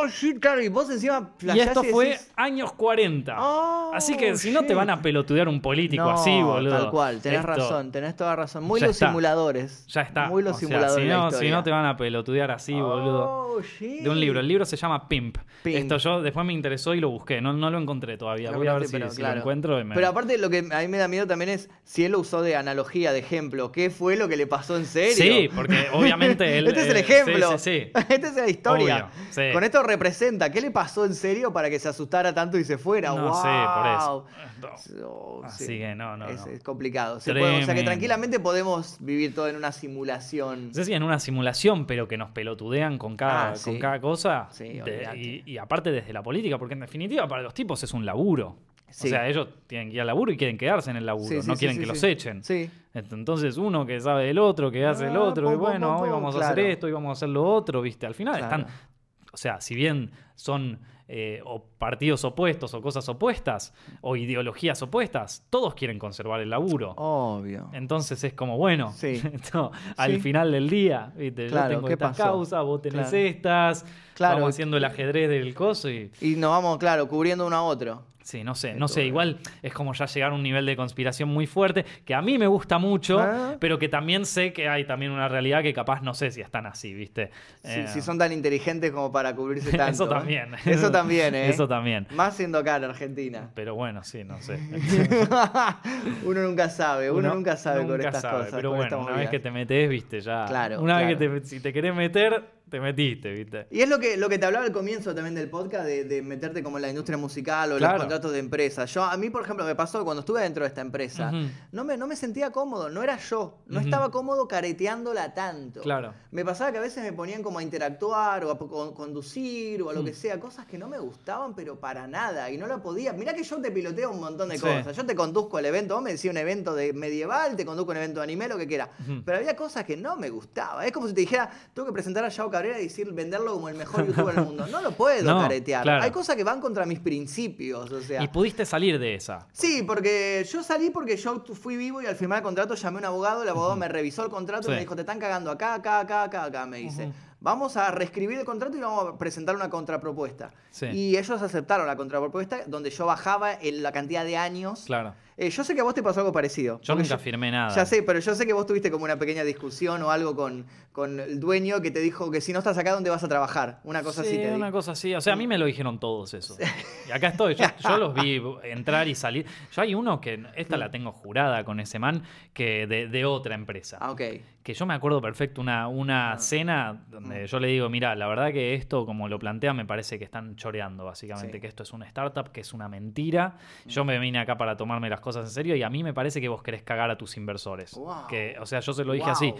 Oh, shit, claro. Y vos encima y esto fue decís, años 40. Oh, Así que si no te van a pelotudear un político No, así, boludo. Tal cual, tenés Esto- razón, tenés toda razón. Muy Ya los está. simuladores. Ya está. Muy los O sea, simuladores. si, no, si no te van a pelotudear así, boludo. Oh, shit. De un libro. El libro se llama Pimp. Pimp. Esto yo después me interesó y lo busqué. No, no lo encontré todavía. Voy a ver si, lo encuentro. y me- Pero aparte lo que a mí me da miedo también es si él lo usó de analogía, de ejemplo. ¿Qué fue lo que le pasó en serio? Sí, porque obviamente él. este es el eh, ejemplo. Sí, sí, sí. Esta es la historia. Obvio, sí. Con esto representa qué le pasó en serio para que se asustara tanto y se fuera. No wow. sé, por eso. Oh, Así sí. que no, no, es, no. es complicado. Se puede- o sea que tranquilamente podemos vivir todo en una simulación. No sé si en una simulación, pero que nos pelotudean con cada, Ah, con sí. cada cosa. Sí, De- olvídate. y, y aparte desde la política, porque en definitiva para los tipos es un laburo. Sí. O sea, ellos tienen que ir al laburo y quieren quedarse en el laburo, Sí, sí, no quieren que los echen. Entonces uno que sabe del otro, que hace el Ah, otro, y bueno, hoy vamos a hacer esto, hoy vamos a hacer lo otro, ¿viste? Al final Claro. están, o sea, si bien son eh, o partidos opuestos o cosas opuestas o ideologías opuestas, todos quieren conservar el laburo. Obvio. Entonces es como, bueno, Sí. al Sí. final del día, ¿viste? Claro, yo tengo ¿qué estas causas, vos tenés Claro. estas, Claro. vamos haciendo el ajedrez del coso y... Y nos vamos, claro, cubriendo uno a otro. Sí, no sé, no sé, igual es como ya llegar a un nivel de conspiración muy fuerte, que a mí me gusta mucho, Ah. pero que también sé que hay también una realidad que capaz no sé si están así, ¿viste? Si, Eh, si son tan inteligentes como para cubrirse tanto. Eso ¿eh? también. Eso también, ¿eh? Eso también. Más siendo acá en Argentina. Pero bueno, sí, no sé. uno nunca sabe, uno, nunca sabe con estas sabe, cosas. Pero bueno, una vez que te metes, viste, ya. Claro, Una vez que te, si te querés meter, te metiste, viste. Y es lo que, lo que te hablaba al comienzo también del podcast, de, de meterte como en la industria musical o Claro. los contratos de empresa. Yo, a mí, por ejemplo, me pasó cuando estuve dentro de esta empresa, no, me, no me sentía cómodo, no era yo, no estaba cómodo careteándola tanto. Claro. Me pasaba que a veces me ponían como a interactuar o a conducir o a lo Mm. que sea, cosas que no me gustaban, pero para nada, y no la podía. Mirá que yo te piloteo un montón de Sí. cosas. Yo te conduzco el evento, vos me decís un evento de medieval, te conduzco un evento de anime, lo que quiera. Pero había cosas que no me gustaban. Es como si te dijera, tengo que presentar a Yao Cabrera y decir, venderlo como el mejor youtuber del mundo. No lo puedo No, caretear. claro. Hay cosas que van contra mis principios, o sea. Y pudiste salir de esa. Sí, porque yo salí porque yo fui vivo y al firmar el contrato llamé a un abogado, el abogado me revisó el contrato y me dijo, te están cagando acá, acá, acá, acá, acá, me dice. Vamos a reescribir el contrato y vamos a presentar una contrapropuesta. Sí. Y ellos aceptaron la contrapropuesta donde yo bajaba la cantidad de años. Claro. Eh, yo sé que a vos te pasó algo parecido. Yo nunca firmé nada. Ya sé, pero yo sé que vos tuviste como una pequeña discusión o algo con, con el dueño que te dijo que si no estás acá, ¿dónde vas a trabajar? Una cosa sí, así te una cosa así. O sea, a mí me lo dijeron todos eso. Y acá estoy. Yo, yo los vi entrar y salir. Yo hay uno que, esta la tengo jurada con ese man, que de, de otra empresa. Ah, ok. Que yo me acuerdo perfecto una, una Ah. cena donde yo le digo, mira, la verdad que esto, como lo plantea, me parece que están choreando, básicamente, Sí. que esto es una startup, que es una mentira. Yo me vine acá para tomarme las cosas en serio y a mí me parece que vos querés cagar a tus inversores. Wow. Que, o sea, yo se lo dije así.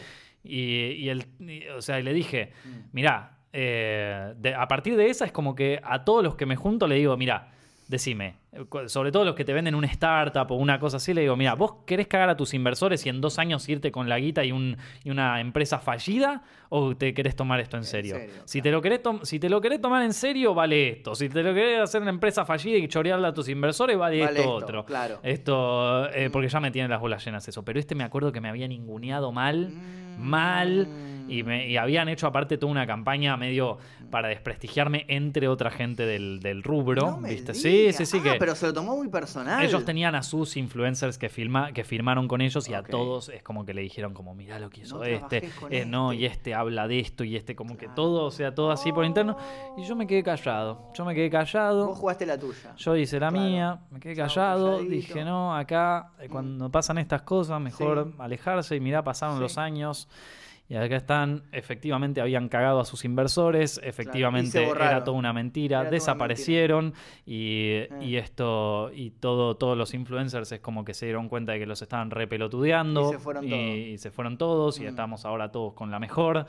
Y, y el, y, o sea, y le dije, Mm. mirá, eh, de- a partir de esa es como que a todos los que me junto le digo, mirá, decime, eh, sobre todo los que te venden una startup o una cosa así, le digo, mira, ¿vos querés cagar a tus inversores y en dos años irte con la guita y, un, y una empresa fallida? ¿O te querés tomar esto en serio? serio, si, te lo querés si te lo querés tomar en serio, vale esto. Si te lo querés hacer una empresa fallida y chorearla a tus inversores, vale, Vale esto, esto, otro. claro. Esto, eh, porque ya me tienen las bolas llenas eso. Pero este me acuerdo que me había ninguneado mal, mal, y, me, y habían hecho aparte toda una campaña medio para desprestigiarme entre otra gente del, del rubro. No me ¿viste? Sí, sí, sí. Ah, que pero se lo tomó muy personal. ellos tenían a sus influencers que, filma, que firmaron con ellos y a todos es como que le dijeron como, mirá lo que hizo No este, eh, no, este". y este habla de esto y este como que todo, o sea, todo así por interno. Y yo me quedé callado, yo me quedé callado. Vos jugaste la tuya. Yo hice la Claro. mía, me quedé callado, dije, no, acá eh, cuando pasan estas cosas, mejor Sí. alejarse y mirá, pasaron Sí. los años. Y acá están, efectivamente habían cagado a sus inversores, efectivamente era toda una mentira, Era desaparecieron y, Eh. y esto, y todo, todos los influencers es como que se dieron cuenta de que los estaban repelotudeando Y se fueron y, todos. y se fueron todos y Mm. estamos ahora todos con la mejor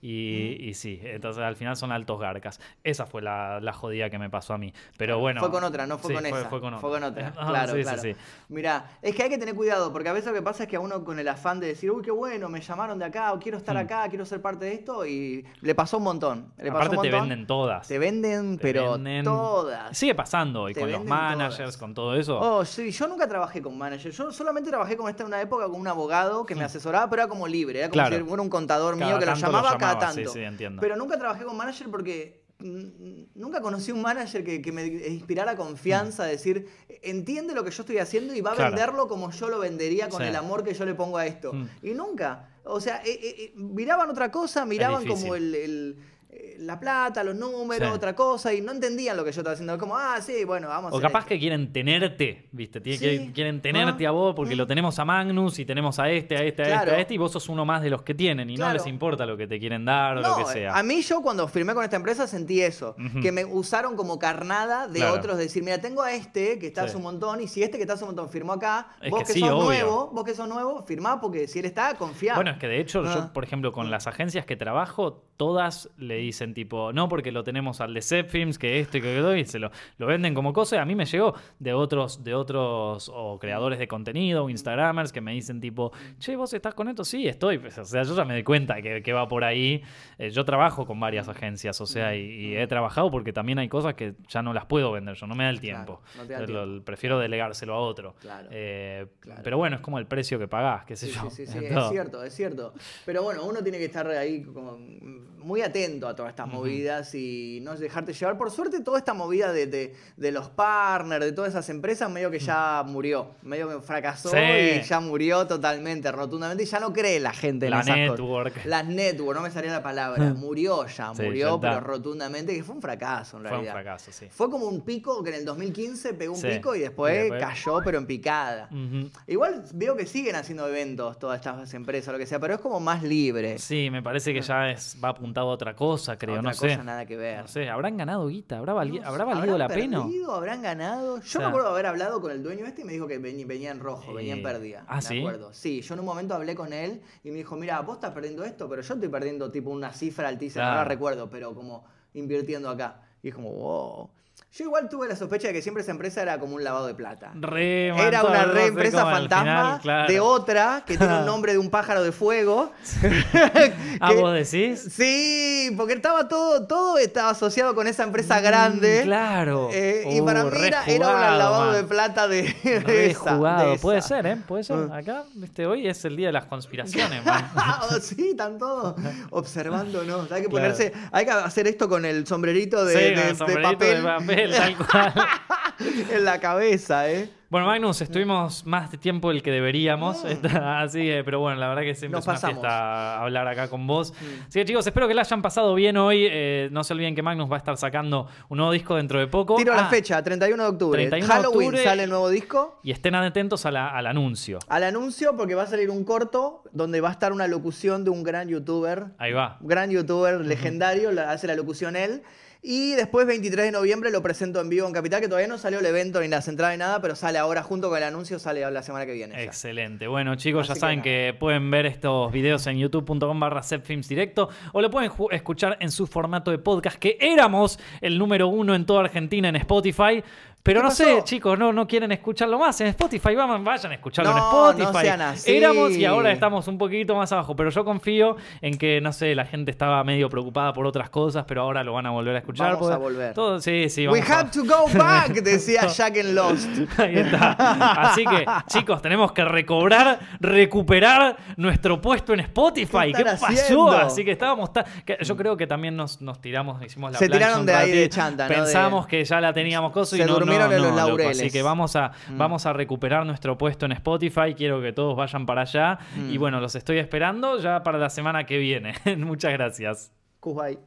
y, y sí, entonces al final son altos garcas. Esa fue la, la jodida que me pasó a mí. Pero bueno. Fue con otra, no fue Sí, con fue- esa. Fue con otra. Ah, claro, sí, claro. sí. Mirá, es que hay que tener cuidado, porque a veces lo que pasa es que a uno con el afán de decir, uy, qué bueno, me llamaron de acá, o quiero estar Mm. acá, quiero ser parte de esto, y le pasó un montón. Le pasó Aparte te venden todas. Te venden, Te pero venden- todas. Sigue pasando hoy con los managers, todas. con todo eso. Oh, sí, yo nunca trabajé con manager. Yo solamente trabajé con esta en una época con un abogado que me asesoraba, pero era como libre. Era como Claro. si fuera un contador Cada mío que lo tanto lo llamaba cada llamaba, sí, sí, entiendo. Pero nunca trabajé con manager porque mm, nunca conocí un manager que, que me inspirara confianza, decir, entiende lo que yo estoy haciendo y va a Mm. Claro. venderlo como yo lo vendería con Sí. el amor que yo le pongo a esto. Mm. Y nunca. O sea, eh, eh, eh, miraban otra cosa, miraban como el- el, eh, la plata, los números, Sí. otra cosa, y no entendían lo que yo estaba haciendo. Como, ah, sí, bueno, vamos a O capaz esto. que quieren tenerte, ¿viste? Tiene- Sí. que- Quieren tenerte Ah. a vos porque lo tenemos a Magnus y tenemos a este, a este, a este, Claro. a este, y vos sos uno más de los que tienen y no les importa lo que te quieren dar o lo que sea. A mí yo cuando firmé con esta empresa sentí eso, que me usaron como carnada de Claro. otros, decir, mira, tengo a este que está Sí. hace un montón, y si este que está hace un montón firmó acá, Es vos que que, sí, sos obvio. nuevo, vos que sos nuevo, firmá porque si él está, confía. Bueno, es que de hecho, Ah. yo, por ejemplo, con las agencias que trabajo, todas le dicen tipo, no, porque lo tenemos al de Zepfilms, que esto y que aquello, y se lo, lo venden como cosa. Y a mí me llegó de otros, de otros o creadores de contenido o Instagramers que me dicen tipo, che, ¿vos estás con esto? Sí, estoy. Pues, o sea, yo ya me doy cuenta que, que va por ahí. Eh, yo trabajo con varias agencias, o sea, y, y he trabajado porque también hay cosas que ya no las puedo vender yo, no me da el tiempo. no te da el Lo- tiempo. prefiero delegárselo a otro. Claro. Eh, Claro. Pero bueno, es como el precio que pagás, qué sé Sí, yo. sí, sí, sí, Todo. es cierto, es cierto. Pero bueno, uno tiene que estar ahí como muy atento a todas estas movidas y no dejarte llevar. Por suerte, toda esta movida de, de- de los partners, de todas esas empresas, medio que ya murió. Medio que fracasó Sí. y ya murió totalmente, rotundamente. Y ya no cree la gente en La esas cosas. network. Las network, no me salía la palabra. Murió ya, Sí, murió, ya pero rotundamente, que fue un fracaso en Fue un realidad. fracaso, sí. Fue como un pico que en el 2015 pegó un pico y después, Y después- cayó, pero en picada. Igual veo que siguen haciendo eventos todas estas empresas, lo que sea, pero es como más libre. Sí, me parece que ya es, va apuntado a otra cosa, creo, Otra no sé. cosa nada que ver. No sé, ¿habrán ganado guita? ¿Habrá, vali- ¿habrá sé, valido la ¿habrán pena? perdido? ¿Habrán ganado? Yo sea- me acuerdo de haber hablado con el dueño este y me dijo que veni- venía en rojo, venía en pérdida. ¿ah, me sí? acuerdo. Sí, yo en un momento hablé con él y me dijo, mira, vos estás perdiendo esto, pero yo estoy perdiendo tipo una cifra altísima, no la Claro. recuerdo, pero como invirtiendo acá. Y es como, wow. Yo igual tuve la sospecha de que siempre esa empresa era como un lavado de plata. Re, Era una re empresa fantasma final, claro. de otra que tiene un nombre de un pájaro de fuego. Ah, Que- ¿vos decís? Sí, porque estaba todo, todo estaba asociado con esa empresa grande. Mm, claro. Eh, y Uh, para mí era, un lavado man. de plata de, de esa, Puede ser, ¿eh? Puede ser. Ah. Acá, viste, hoy es el día de las conspiraciones, man. Oh, sí, están todos observándonos. Hay que Claro. ponerse, hay que hacer esto con el sombrerito de, Sí, de- el sombrerito papel, tal cual. en la cabeza, ¿eh? Bueno, Magnus, estuvimos más de tiempo del que deberíamos. Está- Así que, pero bueno, la verdad que siempre Nos es una pasamos. fiesta hablar acá con vos. Así que, chicos, espero que la hayan pasado bien hoy. Eh, no se olviden que Magnus va a estar sacando un nuevo disco dentro de poco. Tiro la Ah, fecha, 31 de octubre. 31 de Halloween octubre. sale el nuevo disco. Y estén atentos a la- al anuncio. Al anuncio, porque va a salir un corto donde va a estar una locución de un gran youtuber Ahí va. un gran youtuber legendario, hace la locución él. Y después, 23 de noviembre, lo presento en vivo en Capital, que todavía no salió el evento ni las entradas ni nada, pero sale ahora junto con el anuncio, sale la semana que viene. ya. Excelente. Bueno, chicos, ya que saben nada. que, pueden ver estos videos en youtube.com barra directo o lo pueden escuchar en su formato de podcast, que éramos el número uno en toda Argentina en Spotify. Pero ¿Qué no pasó? sé, chicos, no, no quieren escucharlo más en Spotify. Vayan, vayan a escucharlo No, en no Spotify. sean así. Éramos y ahora estamos un poquito más abajo. Pero yo confío en que, no sé, la gente estaba medio preocupada por otras cosas, pero ahora lo van a volver a escuchar. Vamos a volver. todo- sí, sí, We vamos a- have to go back, decía Jack en Lost. Ahí está. Así que, chicos, tenemos que recobrar, recuperar nuestro puesto en Spotify. ¿Qué ¿Qué, están pasó? haciendo? Así que estábamos. ta- yo creo que también nos, nos tiramos, hicimos la Se tiraron de ahí de chanta, ¿no? Pensamos De- que ya la teníamos cosa y no, en los loco. laureles. Así que vamos a, vamos a recuperar nuestro puesto en Spotify. Quiero que todos vayan para allá. Y bueno, los estoy esperando ya para la semana que viene. Muchas gracias. Kuwait.